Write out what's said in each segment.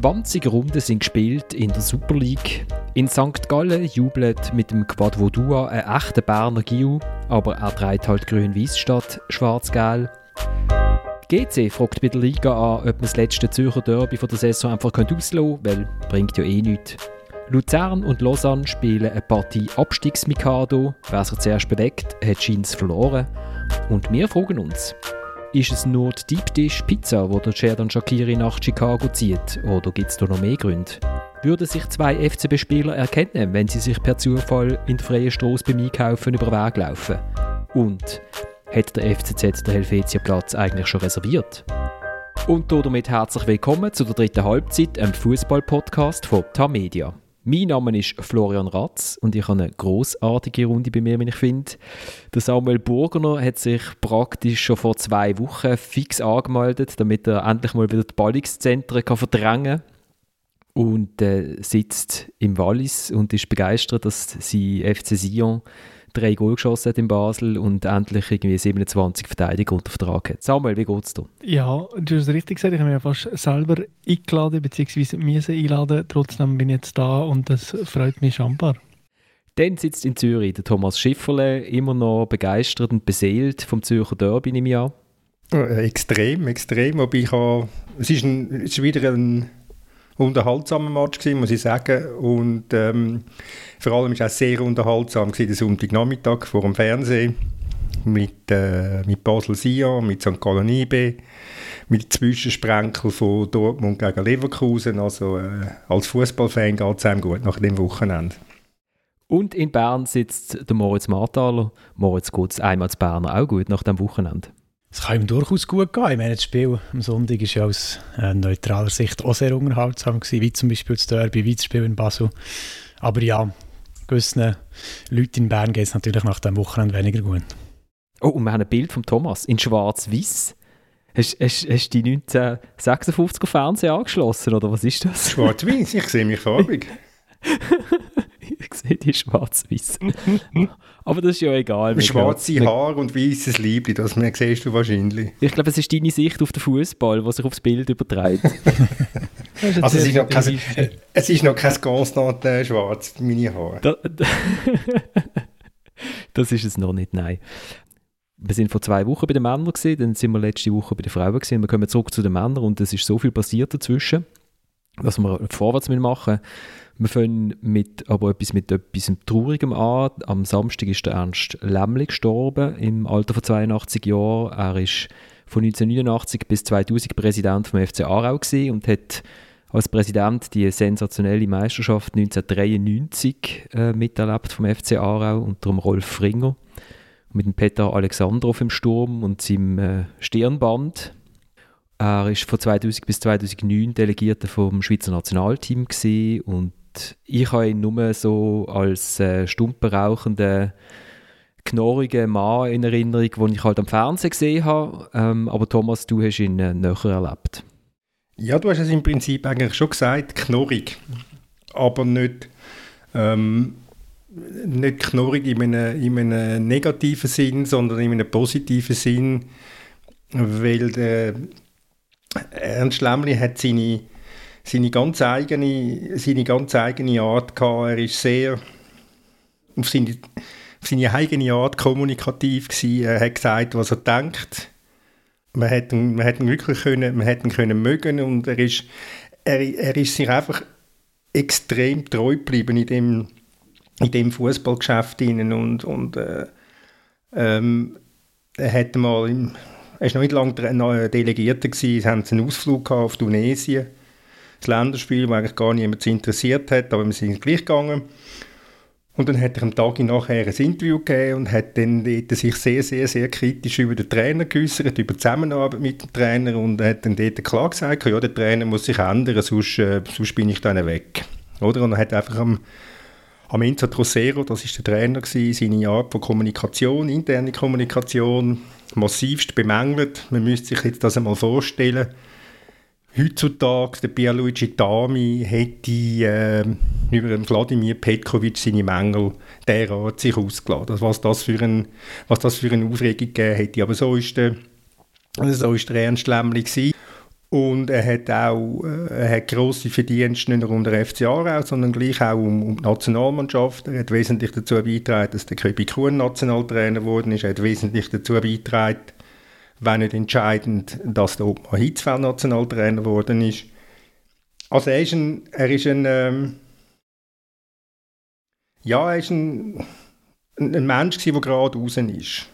20 Runden sind gespielt in der Super League. In St. Gallen jubelt mit dem Quadvodua ein echter Berner Giu, aber er trägt halt grün-weiß statt schwarz-gelb. GC fragt bei der Liga an, ob man das letzte Zürcher Derby von der Saison einfach auslassen könnte, weil bringt ja eh nichts. Luzern und Lausanne spielen eine Partie Abstiegsmikado. Wer sich zuerst bewegt, hat scheint verloren. Und wir fragen uns, ist es nur die Deep Dish Pizza, wo der Sheridan Shakiri nach Chicago zieht? Oder gibt es da noch mehr Gründe? Würden sich zwei FCB-Spieler erkennen, wenn sie sich per Zufall in der freien Straße beim Einkaufen über den Weg laufen? Und hat der FCZ den Helvetia-Platz eigentlich schon reserviert? Und damit herzlich willkommen zu der dritten Halbzeit, einem Fußball-Podcast von Tamedia. Mein Name ist Florian Ratz und ich habe eine großartige Runde bei mir, wie ich finde. Der Samuel Burgener hat sich praktisch schon vor zwei Wochen fix angemeldet, damit er endlich mal wieder die Ballungszentren kann verdrängen kann. Und äh, sitzt im Wallis und ist begeistert, dass sie FC Sion drei Goal geschossen hat in Basel und endlich irgendwie 27 Verteidiger unter Vertrag hat. Samuel, wie geht's dir? Ja, du hast es richtig gesagt, ich habe mich fast selber eingeladen, beziehungsweise müssen einladen. Trotzdem bin ich jetzt da und das freut mich schambar. Dann sitzt in Zürich der Thomas Schifferle, immer noch begeistert und beseelt vom Zürcher Derby im Jahr. Extrem, extrem. Aber ich habe, es, ist ein, es ist wieder ein unterhaltsamer Match gewesen, muss ich sagen. Und ähm, vor allem war es auch sehr unterhaltsam gewesen, der Sonntagnachmittag vor dem Fernsehen mit, äh, mit Basel-Sion, mit St. Gallen IB, mit Zwischensprenkel von Dortmund gegen Leverkusen. Also äh, als Fußballfan geht es einem gut nach dem Wochenende. Und in Bern sitzt der Moritz Marthaler. Moritz geht es einmal zu Berner auch gut nach dem Wochenende. Es kann ihm durchaus gut gehen. Ich meine, das Spiel am Sonntag war ja aus äh, neutraler Sicht auch sehr unterhaltsam, gewesen, wie zum Beispiel das Derby, wie das Spiel in Basel. Aber ja, gewissen Leuten in Bern geht es natürlich nach dem Wochenende weniger gut. Oh, und wir haben ein Bild von Thomas in schwarz-weiß. Hast, hast, hast du die 1956er Fernseher angeschlossen, oder was ist das? Schwarz-weiß, ich sehe mich farbig. ich sehe die schwarz-weiß. Aber das ist ja egal. Schwarze Haare und weißes Liebling, das siehst du wahrscheinlich. Ich glaube, es ist deine Sicht auf den Fußball, was sich aufs Bild überträgt. also es ist, noch kein, es ist noch kein Constant äh, schwarz, meine Haare. Da, da das ist es noch nicht, nein. Wir sind vor zwei Wochen bei den Männern gesehen, dann sind wir letzte Woche bei den Frauen gesehen. Wir kommen zurück zu den Männern und es ist so viel passiert dazwischen, dass wir vorwärts machen müssen wir fangen mit, aber etwas mit etwas Traurigem an. Am Samstag ist der Ernst Lämmli gestorben, im Alter von 82 Jahren. Er ist von 1989 bis 2000 Präsident vom FC Aarau und hat als Präsident die sensationelle Meisterschaft 1993 äh, miterlebt vom FC Aarau unter dem Rolf Fringer mit dem Peter Alexandrov im Sturm und seinem äh, Stirnband. Er war von 2000 bis 2009 Delegierter vom Schweizer Nationalteam und ich habe ihn nur so als äh, stumpenrauchenden, knorrigen Mann in Erinnerung, den ich halt am Fernsehen gesehen habe. Ähm, aber Thomas, du hast ihn äh, näher erlebt. Ja, du hast es im Prinzip eigentlich schon gesagt, knorrig. Aber nicht, ähm, nicht knorrig in einem, in einem negativen Sinn, sondern in einem positiven Sinn, weil der Ernst Lämmli hat seine seine ganz eigene, seine ganz eigene Art gehabt. Er ist sehr auf seine, auf seine eigene Art kommunikativ gewesen. Er hat gesagt, was er denkt. Man hätte ihn, man hätte ihn wirklich können, man hätte ihn können mögen und er ist, er, er ist sich einfach extrem treu geblieben in dem, in dem Fußballgeschäft und, und äh, ähm, er hat mal im, er war noch nicht lange Delegierter, gewesen, haben einen Ausflug auf Tunesien das Länderspiel, wo eigentlich gar niemand interessiert hat, aber wir sind gleich gegangen. Und dann hat er am Tag nachher ein Interview gegeben und hat dann sich sehr, sehr, sehr kritisch über den Trainer geäußert, über die Zusammenarbeit mit dem Trainer und hat dann dort klar gesagt, ja, der Trainer muss sich ändern, sonst, äh, sonst bin ich dann weg. Oder? Und er hat einfach am, am Enzo Trocero, das ist der Trainer gewesen, seine Art von Kommunikation, interne Kommunikation, massivst bemängelt. Man müsste sich jetzt das einmal vorstellen, Heutzutage, der Pierluigi Dami hätte äh, über den Wladimir Petkovic seine Mängel derart sich ausgeladen. Also was, das für ein, was das für eine Aufregung gegeben hätte. Aber so ist der, so ist der Ernst Lämmli gewesen. Und er hat auch äh, er hat grosse Verdienste nicht nur unter FC Aarau, sondern gleich auch um, um die Nationalmannschaft. Er hat wesentlich dazu beigetragen, dass der Köbi Kuhn Nationaltrainer geworden ist. Er hat wesentlich dazu beigetragen, wenn nicht entscheidend, dass der Ottmar Hitzfeld Nationaltrainer geworden ist. Also er ist ein, er ist ein ähm, ja, er ist ein, ein Mensch der gerade raus ist.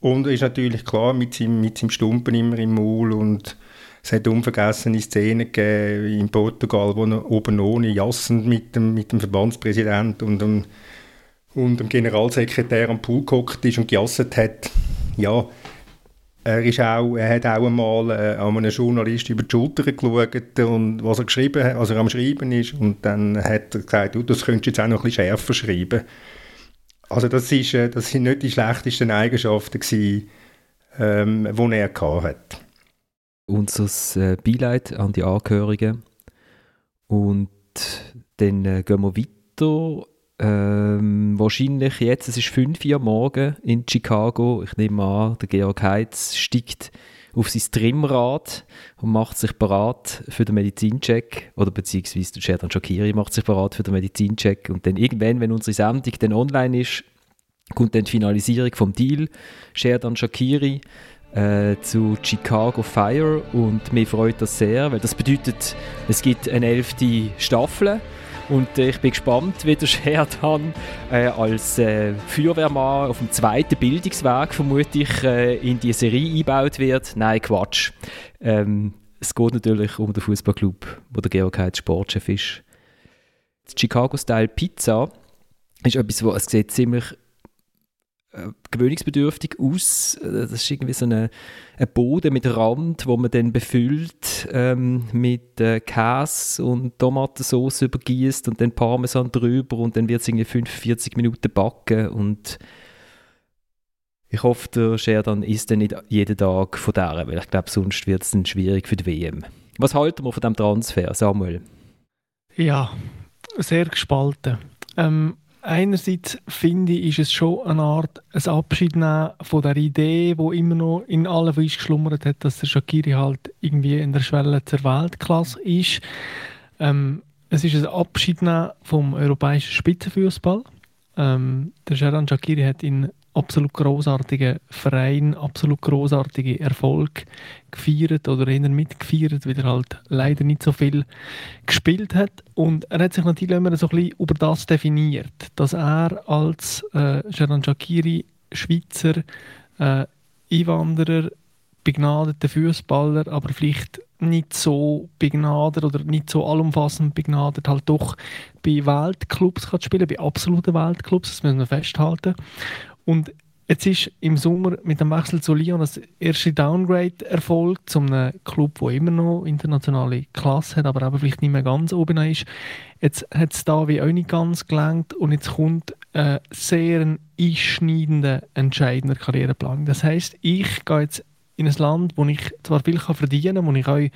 Und er ist natürlich klar mit seinem, mit seinem Stumpen immer im Maul und es hat unvergessene Szenen gegeben in Portugal, wo er oben ohne jassend mit dem, mit dem Verbandspräsident und dem, und dem Generalsekretär am Pool gehockt ist und gejasset hat. Ja, er, ist auch, er hat auch einmal äh, an einem Journalist über die Schulter geschaut und was er geschrieben hat, er am Schreiben ist und dann hat er gesagt, du, das könntest du jetzt auch noch ein bisschen schärfer schreiben. Also das, ist, äh, das sind nicht die schlechtesten Eigenschaften gewesen, ähm, die er hatte. Unser äh, Beileid an die Angehörigen und dann äh, gehen wir weiter ähm, wahrscheinlich jetzt, es ist 5 Uhr morgen in Chicago. Ich nehme an, der Georg Heitz steigt auf sein Trimrad und macht sich bereit für den Medizincheck. Oder beziehungsweise der Sherdan Shakiri macht sich bereit für den Medizincheck. Und dann irgendwann, wenn unsere Sendung dann online ist, kommt dann die Finalisierung vom Deal. Sherdan Shakiri äh, zu Chicago Fire und mir freut das sehr, weil das bedeutet, es gibt eine elfte Staffel und äh, ich bin gespannt, wie der Sherdan äh, als äh, Feuerwehrmann auf dem zweiten Bildungsweg vermutlich äh, in die Serie eingebaut wird. Nein, Quatsch. Ähm, es geht natürlich um den Fußballclub, wo der Georg Heitz Sportchef ist. Die Chicago Style Pizza ist etwas, wo es sieht ziemlich gewöhnungsbedürftig aus. Äh, das ist irgendwie so ein Boden mit Rand, wo man dann befüllt ähm, mit äh, Käse und Tomatensauce übergießt und dann Parmesan drüber und dann wird es irgendwie 45 Minuten backen und ich hoffe, der Sheridan isst dann nicht jeden Tag von der, weil ich glaube, sonst wird es dann schwierig für die WM. Was halten wir von dem Transfer, Samuel? Ja, sehr gespalten. Ähm, einerseits finde ich, ist es schon eine Art ein Abschied nehmen von der Idee, wo immer noch in allen uns geschlummert hat, dass der Shakiri halt irgendwie in der Schwelle zur Weltklasse ist. Ähm, es ist ein Abschied nehmen vom europäischen Spitzenfußball. Ähm, der Sheran Shakiri hat in absolut großartigen Verein, absolut großartige Erfolg gefeiert oder eher mitgefeiert, weil er halt leider nicht so viel gespielt hat. Und er hat sich natürlich immer so ein bisschen über das definiert, dass er als äh, Sheran Shakiri Schweizer äh, Einwanderer, begnadeter Fußballer, aber vielleicht nicht so begnadet oder nicht so allumfassend begnadet, halt doch bei Weltclubs kann spielen, bei absoluten Weltclubs, das müssen wir festhalten. Und jetzt ist im Sommer mit dem Wechsel zu Lyon das erste Downgrade erfolgt zu einem Club, der immer noch internationale Klasse hat, aber eben vielleicht nicht mehr ganz oben ist. Jetzt hat es da wie auch nicht ganz gelangt und jetzt kommt ein sehr einschneidender, entscheidender Karriereplan. Das heißt, ich gehe jetzt in ein Land, wo ich zwar viel kann verdienen kann, wo ich auch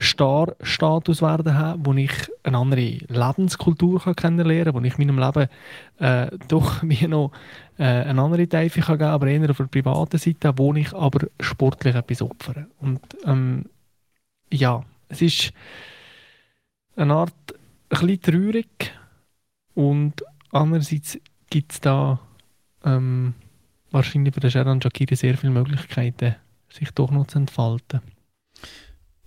Star-Status werden habe, wo ich eine andere Lebenskultur kann kennenlernen kann, wo ich meinem Leben äh, doch wie noch äh, eine andere kann geben aber eher auf der privaten Seite, wo ich aber sportlich etwas opfere. Und ähm, ja, es ist eine Art ein bisschen traurig und andererseits gibt es da ähm, wahrscheinlich für den Sheran Shakiri sehr viele Möglichkeiten, sich doch noch zu entfalten.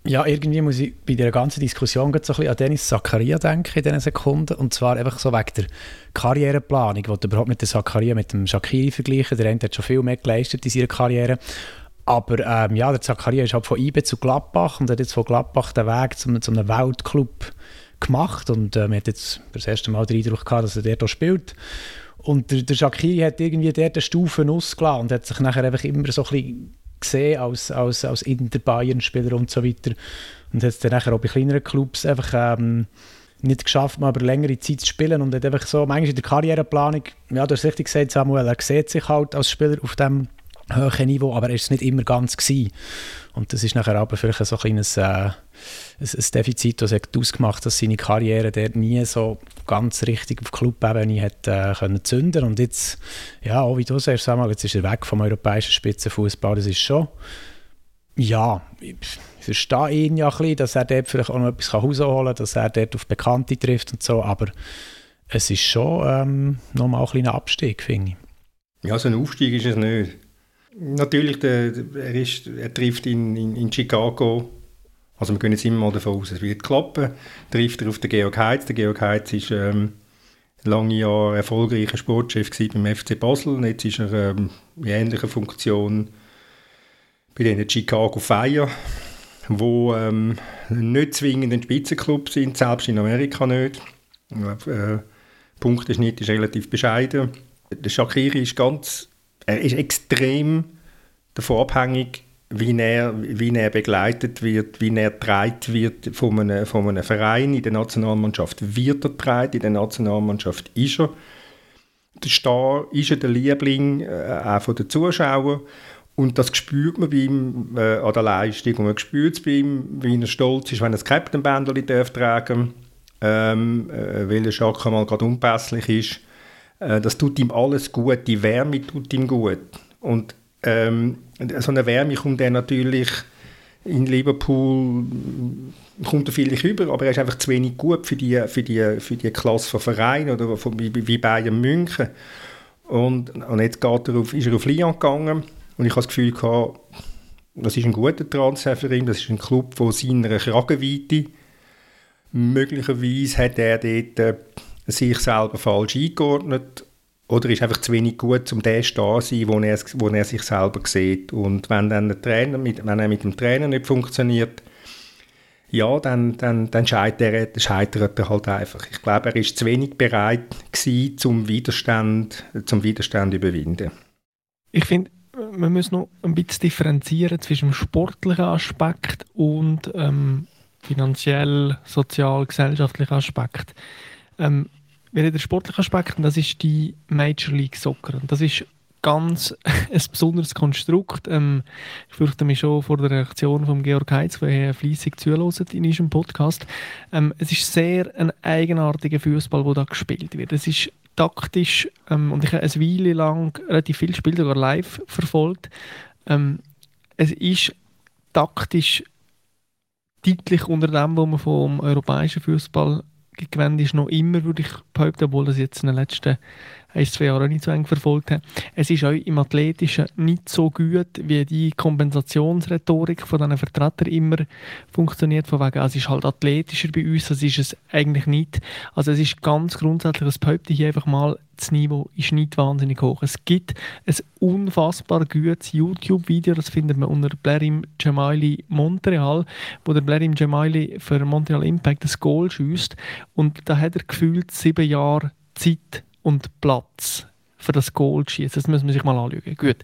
Ja, irgendwie muss ich bei dieser ganzen Diskussion so ein bisschen an Dennis Zakaria denken in diesen Sekunden. Und zwar einfach so wegen der Karriereplanung. Ich wollte überhaupt nicht den Zakaria mit dem Shakiri vergleichen. Der eine hat schon viel mehr geleistet in seiner Karriere. Aber ähm, ja, der Zakaria ist halt von IBE zu Gladbach und hat jetzt von Gladbach den Weg zum, zum einem Weltclub gemacht. Und äh, man hat jetzt das erste Mal den Eindruck gehabt, dass er dort spielt. Und der, der Shakiri hat irgendwie dort eine Stufe ausgelassen und hat sich nachher einfach immer so ein bisschen gesehen als, als, als Inter-Bayern-Spieler und so weiter. Und hat es dann nachher auch bei kleineren Clubs einfach ähm, nicht geschafft, mal über längere Zeit zu spielen und hat einfach so, manchmal in der Karriereplanung, ja, du hast richtig gesagt, Samuel, er sieht sich halt als Spieler auf dem hohen Niveau, aber er ist nicht immer ganz gewesen. Und das ist nachher aber vielleicht so ein kleines äh, ein, Defizit, das hat ausgemacht, dass seine Karriere der nie so ganz richtig auf Clubebene hat äh, können zünden und jetzt, ja, auch wie du sagst, Samuel, jetzt ist er weg vom europäischen Spitzenfußball, das ist schon ja, ich verstehe ihn ja ein bisschen, dass er dort vielleicht auch noch etwas rausholen kann, dass er dort auf Bekannte trifft und so, aber es ist schon ähm, nochmal ein kleiner Abstieg, finde ich. Ja, so ein Aufstieg ist es nicht. Natürlich, der, er, ist, er trifft in, in, in Chicago, also wir gehen jetzt immer mal davon aus, es wird klappen, trifft er auf den Georg Heitz. Der Georg Heitz ist ähm, lange Jahre erfolgreicher Sportchef beim FC Basel und jetzt ist er ähm, in ähnlicher Funktion bei den Chicago Fire, wo ähm, nicht zwingend ein Spitzenclub sind, selbst in Amerika nicht. Äh, Punkteschnitt ist relativ bescheiden. Der Shakiri ist ganz, er ist extrem davon abhängig, wie er, wie er begleitet wird, wie er getragen wird von einem, von einem Verein. In der Nationalmannschaft wird er getragen, in der Nationalmannschaft ist er der Star, ist er der Liebling äh, auch von den Zuschauern. Und das spürt man bei ihm äh, an der Leistung. Und man spürt es bei ihm, wie er stolz ist, wenn er das Captain-Bändchen tragen ähm, äh, weil er schon mal gerade unpässlich ist. Äh, das tut ihm alles gut, die Wärme tut ihm gut. Und ähm, so eine Wärme kommt er natürlich in Liverpool kommt er vielleicht über, aber er ist einfach zu wenig gut für die, für die, für die Klasse von Vereinen oder von, wie, wie Bayern München. Und, und jetzt geht er auf, ist er auf Lyon gegangen und ich habe das Gefühl gehabt, das ist ein guter Transfer für ihn, das ist ein Club von seiner Kragenweite. Möglicherweise hat er dort äh, sich selber falsch eingeordnet oder ist einfach zu wenig gut, um der zu sein, wo er, wo er sich selber sieht. Und wenn dann der Trainer mit, wenn er mit dem Trainer nicht funktioniert, ja, dann, dann, dann scheitert, er, scheitert er halt einfach. Ich glaube, er ist zu wenig bereit gewesen, zum Widerstand, zum Widerstand überwinden. Ich finde, man muss noch ein bisschen differenzieren zwischen dem sportlichen Aspekt und ähm, finanziell, sozial, gesellschaftlichen Aspekt. Ähm, wir haben den sportlichen Aspekt und das ist die Major League Soccer. Und das ist ganz ein besonderes Konstrukt. Ähm, ich fürchte mich schon vor der Reaktion von Georg Heitz, der fleissig zuhört in unserem Podcast. Ähm, es ist sehr ein eigenartiger Fußball, der da gespielt wird. Es ist taktisch ähm, und ich habe eine Weile lang relativ viel Spiel sogar live verfolgt. Ähm, es ist taktisch deutlich unter dem, was man vom europäischen Fußball gewöhnt ist, noch immer, würde ich behaupten, obwohl das jetzt in den letzten ein, zwei Jahren nicht so eng verfolgt habe. Es ist auch im Athletischen nicht so gut, wie die Kompensationsrhetorik von diesen Vertretern immer funktioniert, von wegen, es ist halt athletischer bei uns, das ist es eigentlich nicht. Also es ist ganz grundsätzlich, das behaupte ich einfach mal, das Niveau ist nicht wahnsinnig hoch. Es gibt ein unfassbar gutes YouTube-Video, das findet man unter Blerim Jamaili Montreal, wo der Blerim Jamaili für Montreal Impact das Goal schießt und da hat er gefühlt sieben Jahre Zeit und Platz für das Goal schießen. Das muss man sich mal anschauen. Gut.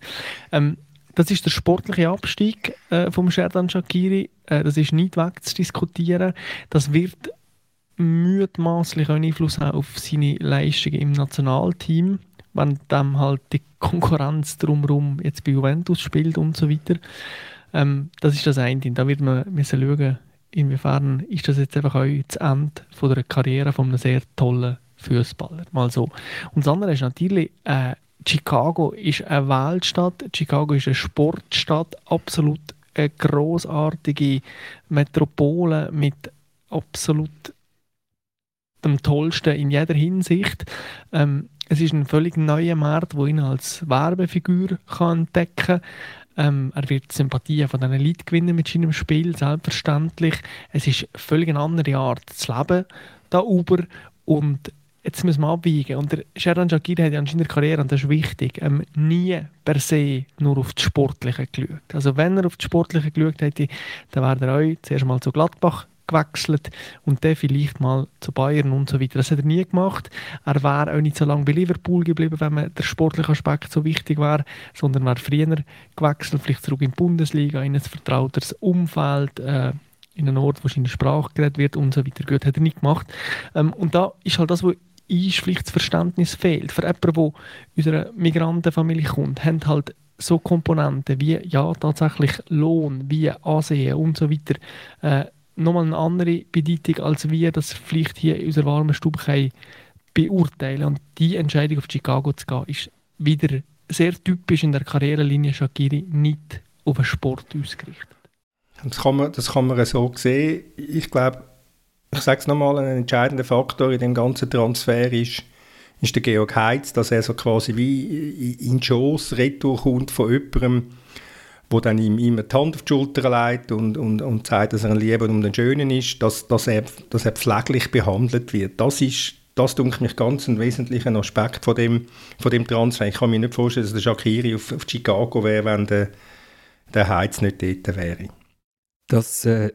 Ähm, das ist der sportliche Abstieg äh, vom Sherdan Shakiri. Äh, das ist nicht wegzudiskutieren. Das wird mutmaßlich einen Einfluss haben auf seine Leistungen im Nationalteam, wenn dann halt die Konkurrenz drumherum jetzt bei Juventus spielt und so weiter. Ähm, das ist das eine. Da wird man müssen schauen, inwiefern ist das jetzt einfach auch das Ende von der Karriere von einem sehr tollen Fußballer. Mal so. Und das andere ist natürlich, äh, Chicago ist eine Weltstadt, Chicago ist eine Sportstadt, absolut eine großartige Metropole mit absolut dem Tollsten in jeder Hinsicht. Ähm, es ist ein völlig neuer Markt, wo ihn als Werbefigur kann entdecken kann. Ähm, er wird Sympathien von diesen Leuten gewinnen mit seinem Spiel, selbstverständlich. Es ist völlig eine andere Art zu leben da über und jetzt müssen wir abweigen. Und der Sheran Shakir hat ja in seiner Karriere, und das ist wichtig, ähm, nie per se nur auf das Sportliche geschaut. Also wenn er auf das Sportliche geschaut hätte, dann wäre er auch zuerst mal zu Gladbach gewechselt und dann vielleicht mal zu Bayern und so weiter. Das hat er nie gemacht. Er wäre auch nicht so lange bei Liverpool geblieben, wenn man der sportliche Aspekt so wichtig wäre, sondern wäre früher gewechselt, vielleicht zurück in die Bundesliga, in ein vertrautes Umfeld, äh, in einen Ort, wo seine Sprache geredet wird und so weiter. Gut, hat er nicht gemacht. Ähm, und da ist halt das, was ist vielleicht das Verständnis fehlt. Für jemanden, der aus einer Migrantenfamilie kommt, haben halt so Komponenten wie ja, tatsächlich Lohn, wie Ansehen und so weiter äh, nochmal eine andere Bedeutung, als wir das vielleicht hier in unserer warmen Stube beurteilen Und die Entscheidung auf Chicago zu gehen, ist wieder sehr typisch in der Karrierelinie Shakiri nicht auf den Sport ausgerichtet. Das kann man, das kann man so sehen. Ich glaube, ich sage es nochmal, ein entscheidender Faktor in dem ganzen Transfer ist, ist der Georg Heitz, dass er so quasi wie in die Schoss retour kommt von jemandem, wo dann ihm immer die Hand auf die Schulter legt und, und, und sagt, dass er ein Lieber um den Schönen ist, dass, dass, er, dass er pfleglich behandelt wird. Das ist, das denke mich ganz ein wesentlicher Aspekt von dem, von dem Transfer. Ich kann mir nicht vorstellen, dass der Shakiri auf, auf Chicago wäre, wenn der, der Heiz nicht dort wäre. Das, äh,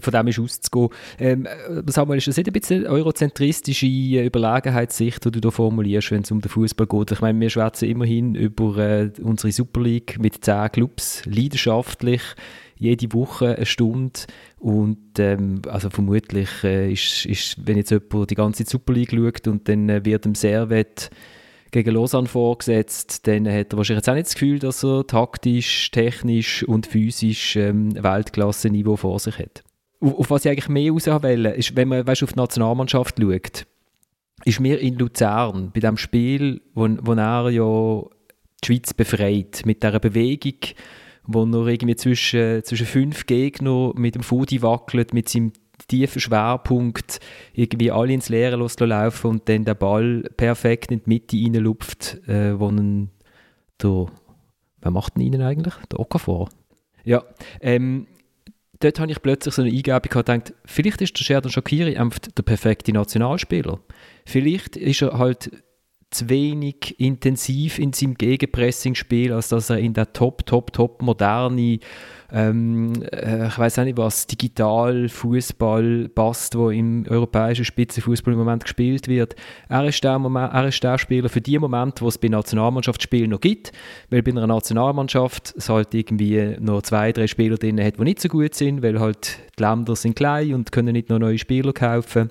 von dem ist auszugehen. Ähm, äh, Samuel, ist das nicht ein bisschen eurozentristische Überlegenheitssicht, die du da formulierst, wenn es um den Fußball geht? Ich meine, wir schwätzen immerhin über äh, unsere Super League mit zehn Clubs, leidenschaftlich, jede Woche eine Stunde. Und ähm, also vermutlich äh, ist, ist, wenn jetzt jemand die ganze Super League schaut und dann äh, wird im Servet gegen Lausanne vorgesetzt, dann hat er wahrscheinlich auch nicht das Gefühl, dass er taktisch, technisch und physisch ähm, Weltklasse-Niveau vor sich hat. Auf, auf, was ich eigentlich mehr raus will, ist, wenn man weißt, auf die Nationalmannschaft schaut, ist mir in Luzern, bei dem Spiel, wo, wo er ja die Schweiz befreit, mit dieser Bewegung, wo er irgendwie zwischen, zwischen fünf Gegnern mit dem Fudi wackelt, mit seinem tiefen Schwerpunkt irgendwie alle ins Leere laufen und dann der Ball perfekt in die Mitte reinlupft, äh, wo ein, der, wer macht denn ihnen eigentlich? Der Okafor. Ja, ähm, dort habe ich plötzlich so eine Eingabe gehabt, gedacht, vielleicht ist der Sheridan Shakiri einfach der perfekte Nationalspieler. Vielleicht ist er halt zu wenig intensiv in seinem Gegenpressing-Spiel, als dass er in der top, top, top moderne ähm, äh, ich weiß auch nicht was, digital Fußball passt, wo im europäischen Spitzenfußball im Moment gespielt wird. Er ist, der Moment, er ist der Spieler für die Momente, wo es bei Nationalmannschaftsspielen noch gibt, weil bei einer Nationalmannschaft es halt irgendwie noch zwei, drei Spieler drin hat, die nicht so gut sind, weil halt die Länder sind klein und können nicht noch neue Spieler kaufen.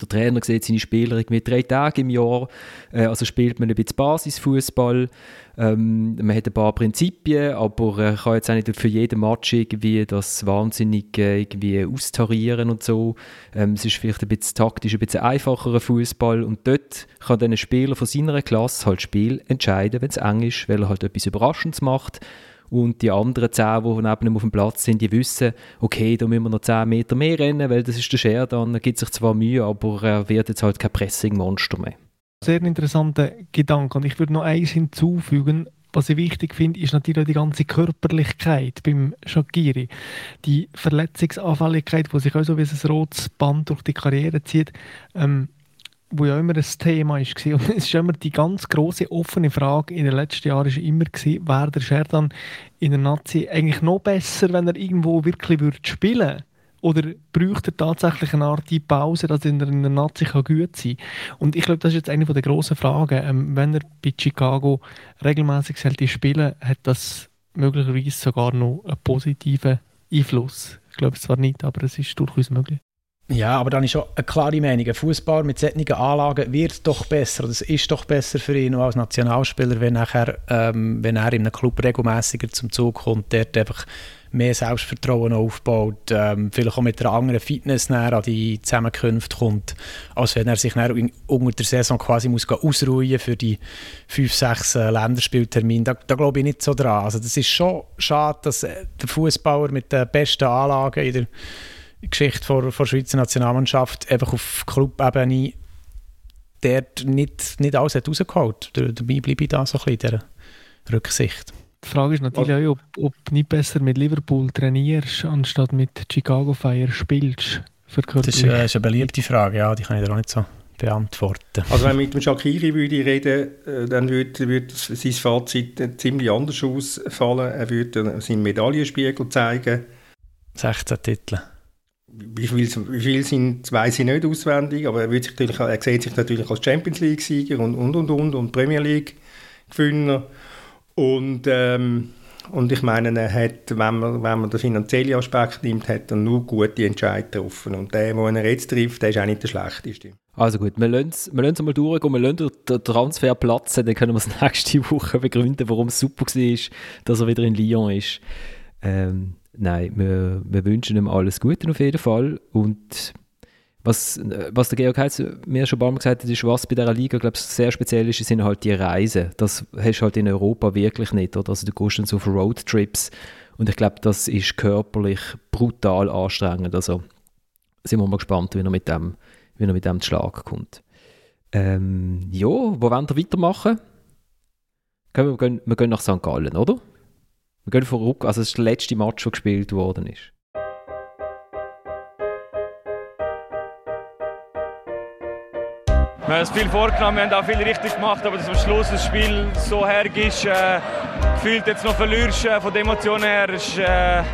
Der Trainer sieht seine Spieler irgendwie drei Tage im Jahr, äh, also spielt man ein bisschen Basisfußball. Ähm, man hat ein paar Prinzipien, aber äh, kann jetzt auch nicht für jeden Match irgendwie das wahnsinnig irgendwie austarieren und so. Ähm, es ist vielleicht ein bisschen taktisch, ein bisschen einfacherer Fußball und dort kann dann ein Spieler von seiner Klasse halt Spiel entscheiden, wenn es eng ist, weil er halt etwas Überraschendes macht und die anderen zehn, die neben ihm auf dem Platz sind, die wissen, okay, da müssen wir noch zehn Meter mehr rennen, weil das ist der Sheridan, er gibt sich zwar Mühe, aber er wird jetzt halt kein Pressing-Monster mehr. Sehr interessanter Gedanke und ich würde noch eins hinzufügen, was ich wichtig finde, ist natürlich die ganze Körperlichkeit beim Shakiri. Die Verletzungsanfälligkeit, die sich auch so wie ein rotes Band durch die Karriere zieht. Ähm, wo ja immer ein Thema ist und es ist immer die ganz große offene Frage in den letzten Jahren ist immer gewesen, wäre der Scherdan in der Nazi eigentlich noch besser, wenn er irgendwo wirklich würde spielen oder bräuchte er tatsächlich eine Art Pause, dass er in der Nazi kann gut sein kann? Und ich glaube, das ist jetzt eine der grossen Fragen. Ähm, wenn er bei Chicago regelmäßig spielen, hat das möglicherweise sogar noch einen positiven Einfluss. Ich glaube es zwar nicht, aber es ist durchaus möglich. Ja, aber dann ist schon eine klare Meinung. Ein Fußball mit solchen Anlagen wird doch besser. Das ist doch besser für ihn als Nationalspieler, wenn, nachher, ähm, wenn er in einem Club regelmäßiger zum Zug kommt, dort einfach mehr Selbstvertrauen aufbaut, ähm, vielleicht auch mit einer anderen Fitness an die Zusammenkünfte kommt, als wenn er sich unter der Saison quasi muss ausruhen für die fünf, sechs äh, Länderspieltermine. Da, da glaube ich nicht so dran. Also das ist schon schade, dass äh, der Fußballer mit den besten Anlagen in der Geschichte von der Schweizer Nationalmannschaft einfach auf Clubebene dort nicht, nicht alles hat rausgeholt. Dabei bleibe ich da so ein bisschen in dieser Rücksicht. Die Frage ist natürlich auch, ob, ob du nicht besser mit Liverpool trainierst, anstatt mit Chicago Fire spielst. Für das ist, äh, ist, eine beliebte Frage, ja, die kann ich dir auch nicht so beantworten. Also wenn ich mit dem Shakiri würde reden, äh, dann würde, würde sein Fazit ziemlich anders ausfallen. Er würde seinen Medaillenspiegel zeigen. 16 Titel wie viel, wie viel sind, weiß ich nicht auswendig, aber er, wird sich natürlich, er sieht sich natürlich als Champions League-Sieger und, und, und, und, und Premier League-Gewinner. Und, ähm, und ich meine, er hat, wenn man, wenn man den finanziellen Aspekt nimmt, hat er nur gute Entscheidungen getroffen. Und der, den er jetzt trifft, der ist auch nicht der schlechteste. Also gut, wir lassen es mal durchgehen, wir lassen den Transfer platzen, dann können wir es nächste Woche begründen, warum es super war, dass er wieder in Lyon ist. Ähm, nein, wir, wir wünschen ihm alles Gute auf jeden Fall. Und was, was der Georg Heitz mir schon ein paar Mal gesagt hat, ist, was bei dieser Liga glaube sehr speziell ist, sind halt die Reisen. Das hast du halt in Europa wirklich nicht. Oder? Also du gehst dann so auf Roadtrips Und ich glaube, das ist körperlich brutal anstrengend. Also sind wir mal gespannt, wie er mit dem, wie er mit dem Schlag kommt. Ähm, ja, wo wollen wir weitermachen? Wir gehen, wir gehen nach St. Gallen, oder? Wir gehen voraus, also es ist der letzte Match, der gespielt worden ist. Wir haben viel vorgenommen, wir haben auch viel richtig gemacht, aber dass am Schluss das Spiel so hergibst, äh, gefühlt jetzt noch verlierst äh, von den Emotionen her, ist, äh,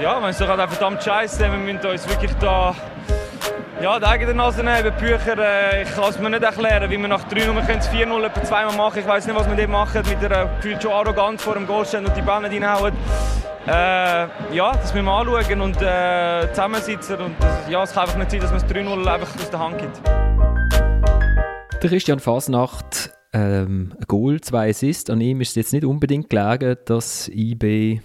ja, man ist doch halt verdammt scheiße. Wir müssen uns wirklich da ja, die eigene Nase nehmen, Bücher. Äh, ich kann es mir nicht erklären, wie wir nach 3 wir können es 4-0 etwa zweimal machen. Ich weiß nicht, was wir dort machen, mit der gefühlt schon arrogant vor dem Goal stehen und die Bälle reinhauen. Äh, ja, das müssen wir anschauen und äh, zusammensitzen. Und das, ja, es kann einfach nicht sein, dass man es 3-0 einfach aus der Hand gibt. Der Christian Fasnacht, ähm, ein Goal, zwei Assists. An ihm ist es jetzt nicht unbedingt gelegen, dass IB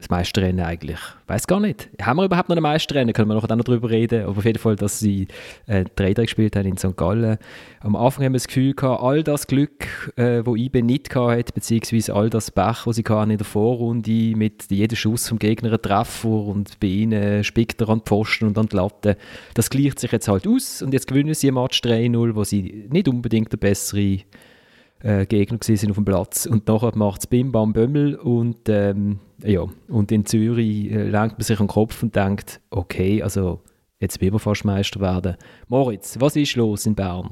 das Meisterrennen eigentlich. Weiß gar nicht. Haben wir überhaupt noch ein Meisterrennen? Können wir noch, noch darüber reden. Aber auf jeden Fall, dass sie äh, Trainer gespielt haben in St. Gallen. Am Anfang haben wir das Gefühl gehabt, all das Glück, äh, wo IB nicht hatte, beziehungsweise all das Pech, das sie in der Vorrunde mit jedem Schuss vom Gegner ein Treffer und bei ihnen spickt er an die Pfosten und an die Latte. Das gleicht sich jetzt halt aus und jetzt gewinnen sie ein Match 3-0, wo sie nicht unbedingt der bessere äh, Gegner sind auf dem Platz. Und nachher macht es Bim Bam Bömmel und, ähm, ja, und in Zürich äh, lenkt man sich den Kopf und denkt, okay, also jetzt will man fast Meister werden. Moritz, was ist los in Bern?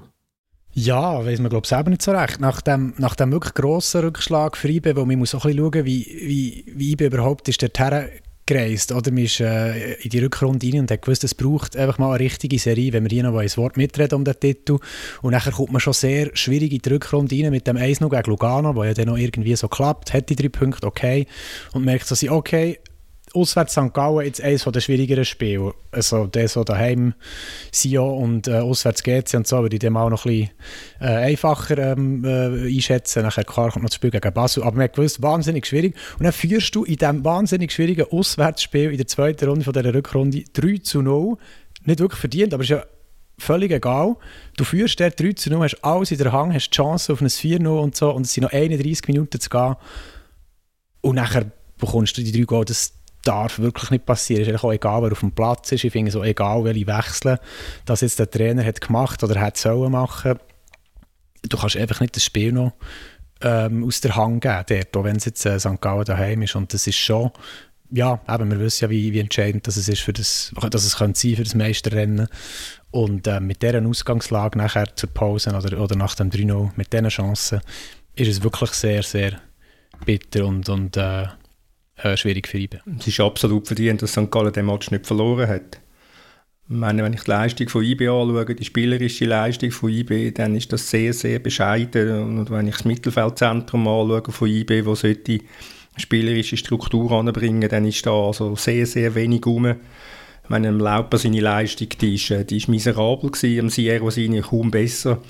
Ja, weiß man glaube ich selber nicht so recht. Nach dem, nach dem wirklich grossen Rückschlag für IBE, wo man muss auch ein bisschen schauen, wie, wie, wie IBE überhaupt ist dorthin gereist. Oder? Man ist äh, in die Rückrunde rein und hat gewusst, es braucht einfach mal eine richtige Serie, wenn wir hier noch ein Wort mitreden um den Titel. Und nachher kommt man schon sehr schwierig in die Rückrunde rein mit dem 1 gegen Lugano, wo ja dann noch irgendwie so klappt, hat die drei Punkte, okay. Und merkt so, okay, auswärts St. Gallen jetzt eines der schwierigeren Spiele. Also der so daheim Sion und äh, auswärts GC und so würde ich dem auch noch ein bisschen äh, einfacher ähm, äh, einschätzen. Nachher klar kommt noch das Spiel gegen Basel, aber man gewusst, wahnsinnig schwierig. Und dann führst du in diesem wahnsinnig schwierigen Auswärtsspiel in der zweiten Runde von dieser Rückrunde 3 zu 0. Nicht wirklich verdient, aber ist ja völlig egal. Du führst der 3 zu 0, hast alles in der Hand, hast die Chance auf ein 4-0 und so und es sind noch 31 Minuten zu gehen. Und nachher bekommst du die drei Goal. Das, darf wirklich nicht passieren. Es ist auch egal, wer auf dem Platz ist. Ich finde so egal, welche Wechsel das jetzt der Trainer hat gemacht oder hat sollen machen. Du kannst einfach nicht das Spiel noch ähm, aus der Hand geben, dort, auch wenn es jetzt äh, St. Gallen daheim ist. Und das ist schon, ja, eben, wir wissen ja, wie, wie entscheidend das ist für das, dass es sein für das Meisterrennen. Und äh, mit dieser Ausgangslage nachher zur Pause oder, oder nach dem 3-0, mit diesen Chancen, ist es wirklich sehr, sehr bitter und, und äh, äh, schwierig für IBE. Es ist absolut verdient, dass St. Gallen den Match nicht verloren hat. Ich meine, wenn ich die Leistung von IB anschaue, die spielerische Leistung von IB, dann ist das sehr, sehr bescheiden. Und wenn ich das Mittelfeldzentrum anschaue von IB, wo sollte spielerische Struktur anbringen, dann ist da also sehr, sehr wenig rum. Ich meine, Lauper seine Leistung, die ist, äh, die ist miserabel gewesen, am Sierra seine kaum besser.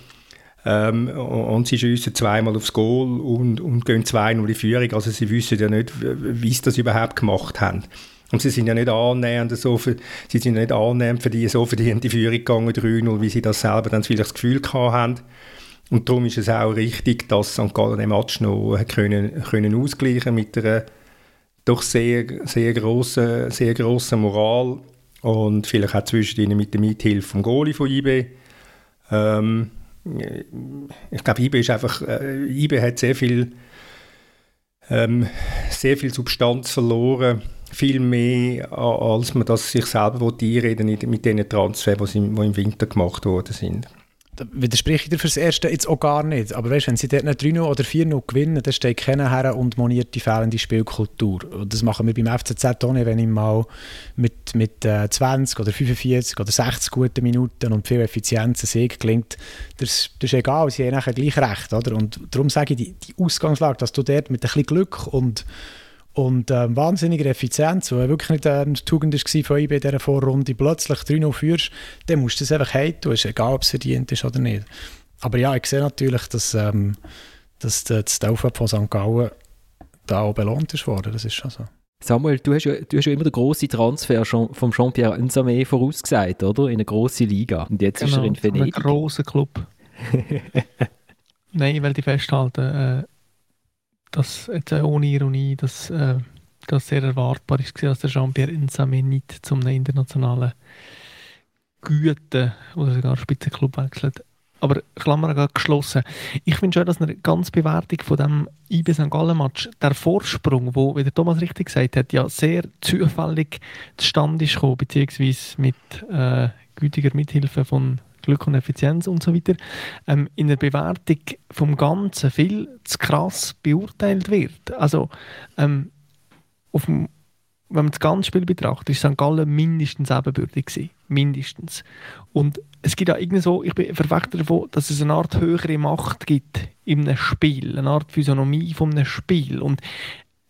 Ähm, und sie schiessen zweimal aufs Goal und, und gehen zweimal in die Führung. Also sie wissen ja nicht, wie sie das überhaupt gemacht haben. Und sie sind ja nicht annähernd so für, sie sind nicht annähernd für die so verdiente Führung gegangen, 3 wie sie das selber dann vielleicht das Gefühl gehabt haben. Und darum ist es auch richtig, dass St. Gallen den Match noch können, können ausgleichen mit einer doch sehr, sehr grossen, sehr grossen Moral und vielleicht auch zwischen ihnen mit der Mithilfe vom Goalie von IB. Ähm, ich glaube, IB ist einfach, äh, IB hat sehr viel, ähm, sehr viel Substanz verloren, viel mehr, als man das sich selber einreden mit den Transfers, die im Winter gemacht worden sind widerspreche ich dir fürs Erste jetzt auch gar nicht. Aber weißt, wenn sie dort nicht 3 oder 4 gewinnen, dann steht keiner her und moniert die fehlende Spielkultur. Und das machen wir beim FCZ auch nicht, wenn ich mal mit, mit äh, 20 oder 45 oder 60 guten Minuten und viel Effizienz ein Sieg gelingt. Das, das ist egal, sie haben nachher gleich recht. Oder? Und darum sage ich, die, die Ausgangslage, dass du dort mit ein bisschen Glück und und ähm, wahnsinniger Effizienz, wo wirklich nicht eine Tugend war von IB in dieser Vorrunde, plötzlich 3-0 führst, dann musst du es einfach heim tun, ist egal, ob es verdient ist oder nicht. Aber ja, ich sehe natürlich, dass, ähm, dass das Aufwärts von St. Gallen da auch belohnt ist worden, das ist schon so. Samuel, du hast ja, du hast ja immer den grossen Transfer von Jean-Pierre Nsame vorausgesagt, oder? In eine grosse Liga. Und jetzt genau, ist er in Venedig. Ein grosser Club. Nein, ich will die festhalten. Äh, dass jetzt ohne Ironie, dass äh, das sehr erwartbar ist, dass der Jean-Pierre Insame nicht zum internationalen Güte oder sogar Spitzenklub wechselt. Aber Klammer gerade geschlossen. Ich finde schon, dass eine ganz Bewertung von dem IB St. Gallen Match, der Vorsprung, wo, wie der Thomas richtig gesagt hat, ja sehr zufällig zustande ist gekommen, beziehungsweise mit äh, gütiger Mithilfe von Glück und Effizienz und so weiter, ähm, in der Bewertung vom Ganzen viel zu krass beurteilt wird. Also ähm, dem, wenn man das ganze Spiel betrachtet, ist St. Gallen mindestens ebenbürtig gewesen. Mindestens. Und es gibt ja irgendwie so, ich bin Verfechter davon, dass es eine Art höhere Macht gibt in einem Spiel, eine Art Physiognomie von einem Spiel. Und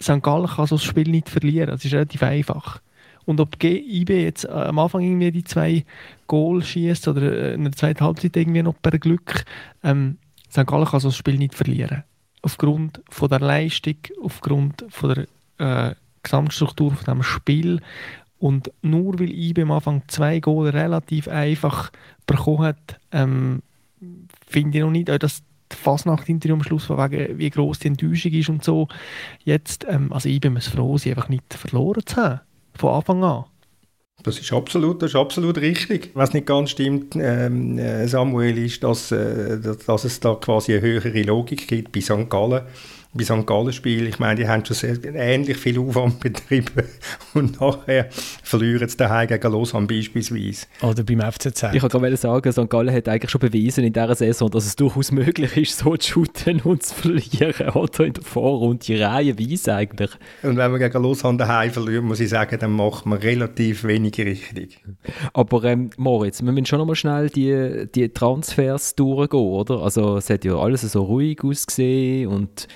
St. Gallen kann so das Spiel nicht verlieren. Das ist relativ einfach. Und ob IB jetzt äh, am Anfang irgendwie die zwei Goal schießt oder äh, in der zweiten Halbzeit irgendwie noch per Glück, ähm, St. Gallen kann so das Spiel nicht verlieren. Aufgrund von der Leistung, aufgrund von der äh, Gesamtstruktur von dem Spiel und nur weil IB am Anfang zwei Goal relativ einfach bekommen hat, ähm, finde ich noch nicht, dass die Fasnacht-Interview am Schluss, von wegen, wie groß die Enttäuschung ist und so. Jetzt, ähm, also IB muss froh sein, einfach nicht verloren zu haben von Anfang an. Das ist absolut, das ist absolut richtig. Was nicht ganz stimmt, ähm, äh, Samuel, ist, dass, äh, dass es da quasi eine höhere Logik gibt bei St. Gallen bei St. Gallen Spiel. Ich meine, die haben schon sehr, ähnlich viel Aufwand betrieben und nachher verlieren sie daheim gegen Lausanne beispielsweise. Oder beim FCZ. Ich wollte gerade sagen, St. Gallen hat eigentlich schon bewiesen in dieser Saison, dass es durchaus möglich ist, so zu shooten und zu verlieren. Oder in der Vorrunde reihenweise eigentlich. Und wenn man gegen Lausanne daheim verliert, muss ich sagen, dann macht man relativ wenig richtig. Aber ähm, Moritz, wir müssen schon noch mal schnell die, die Transfers durchgehen, oder? Also es hat ja alles so ruhig ausgesehen und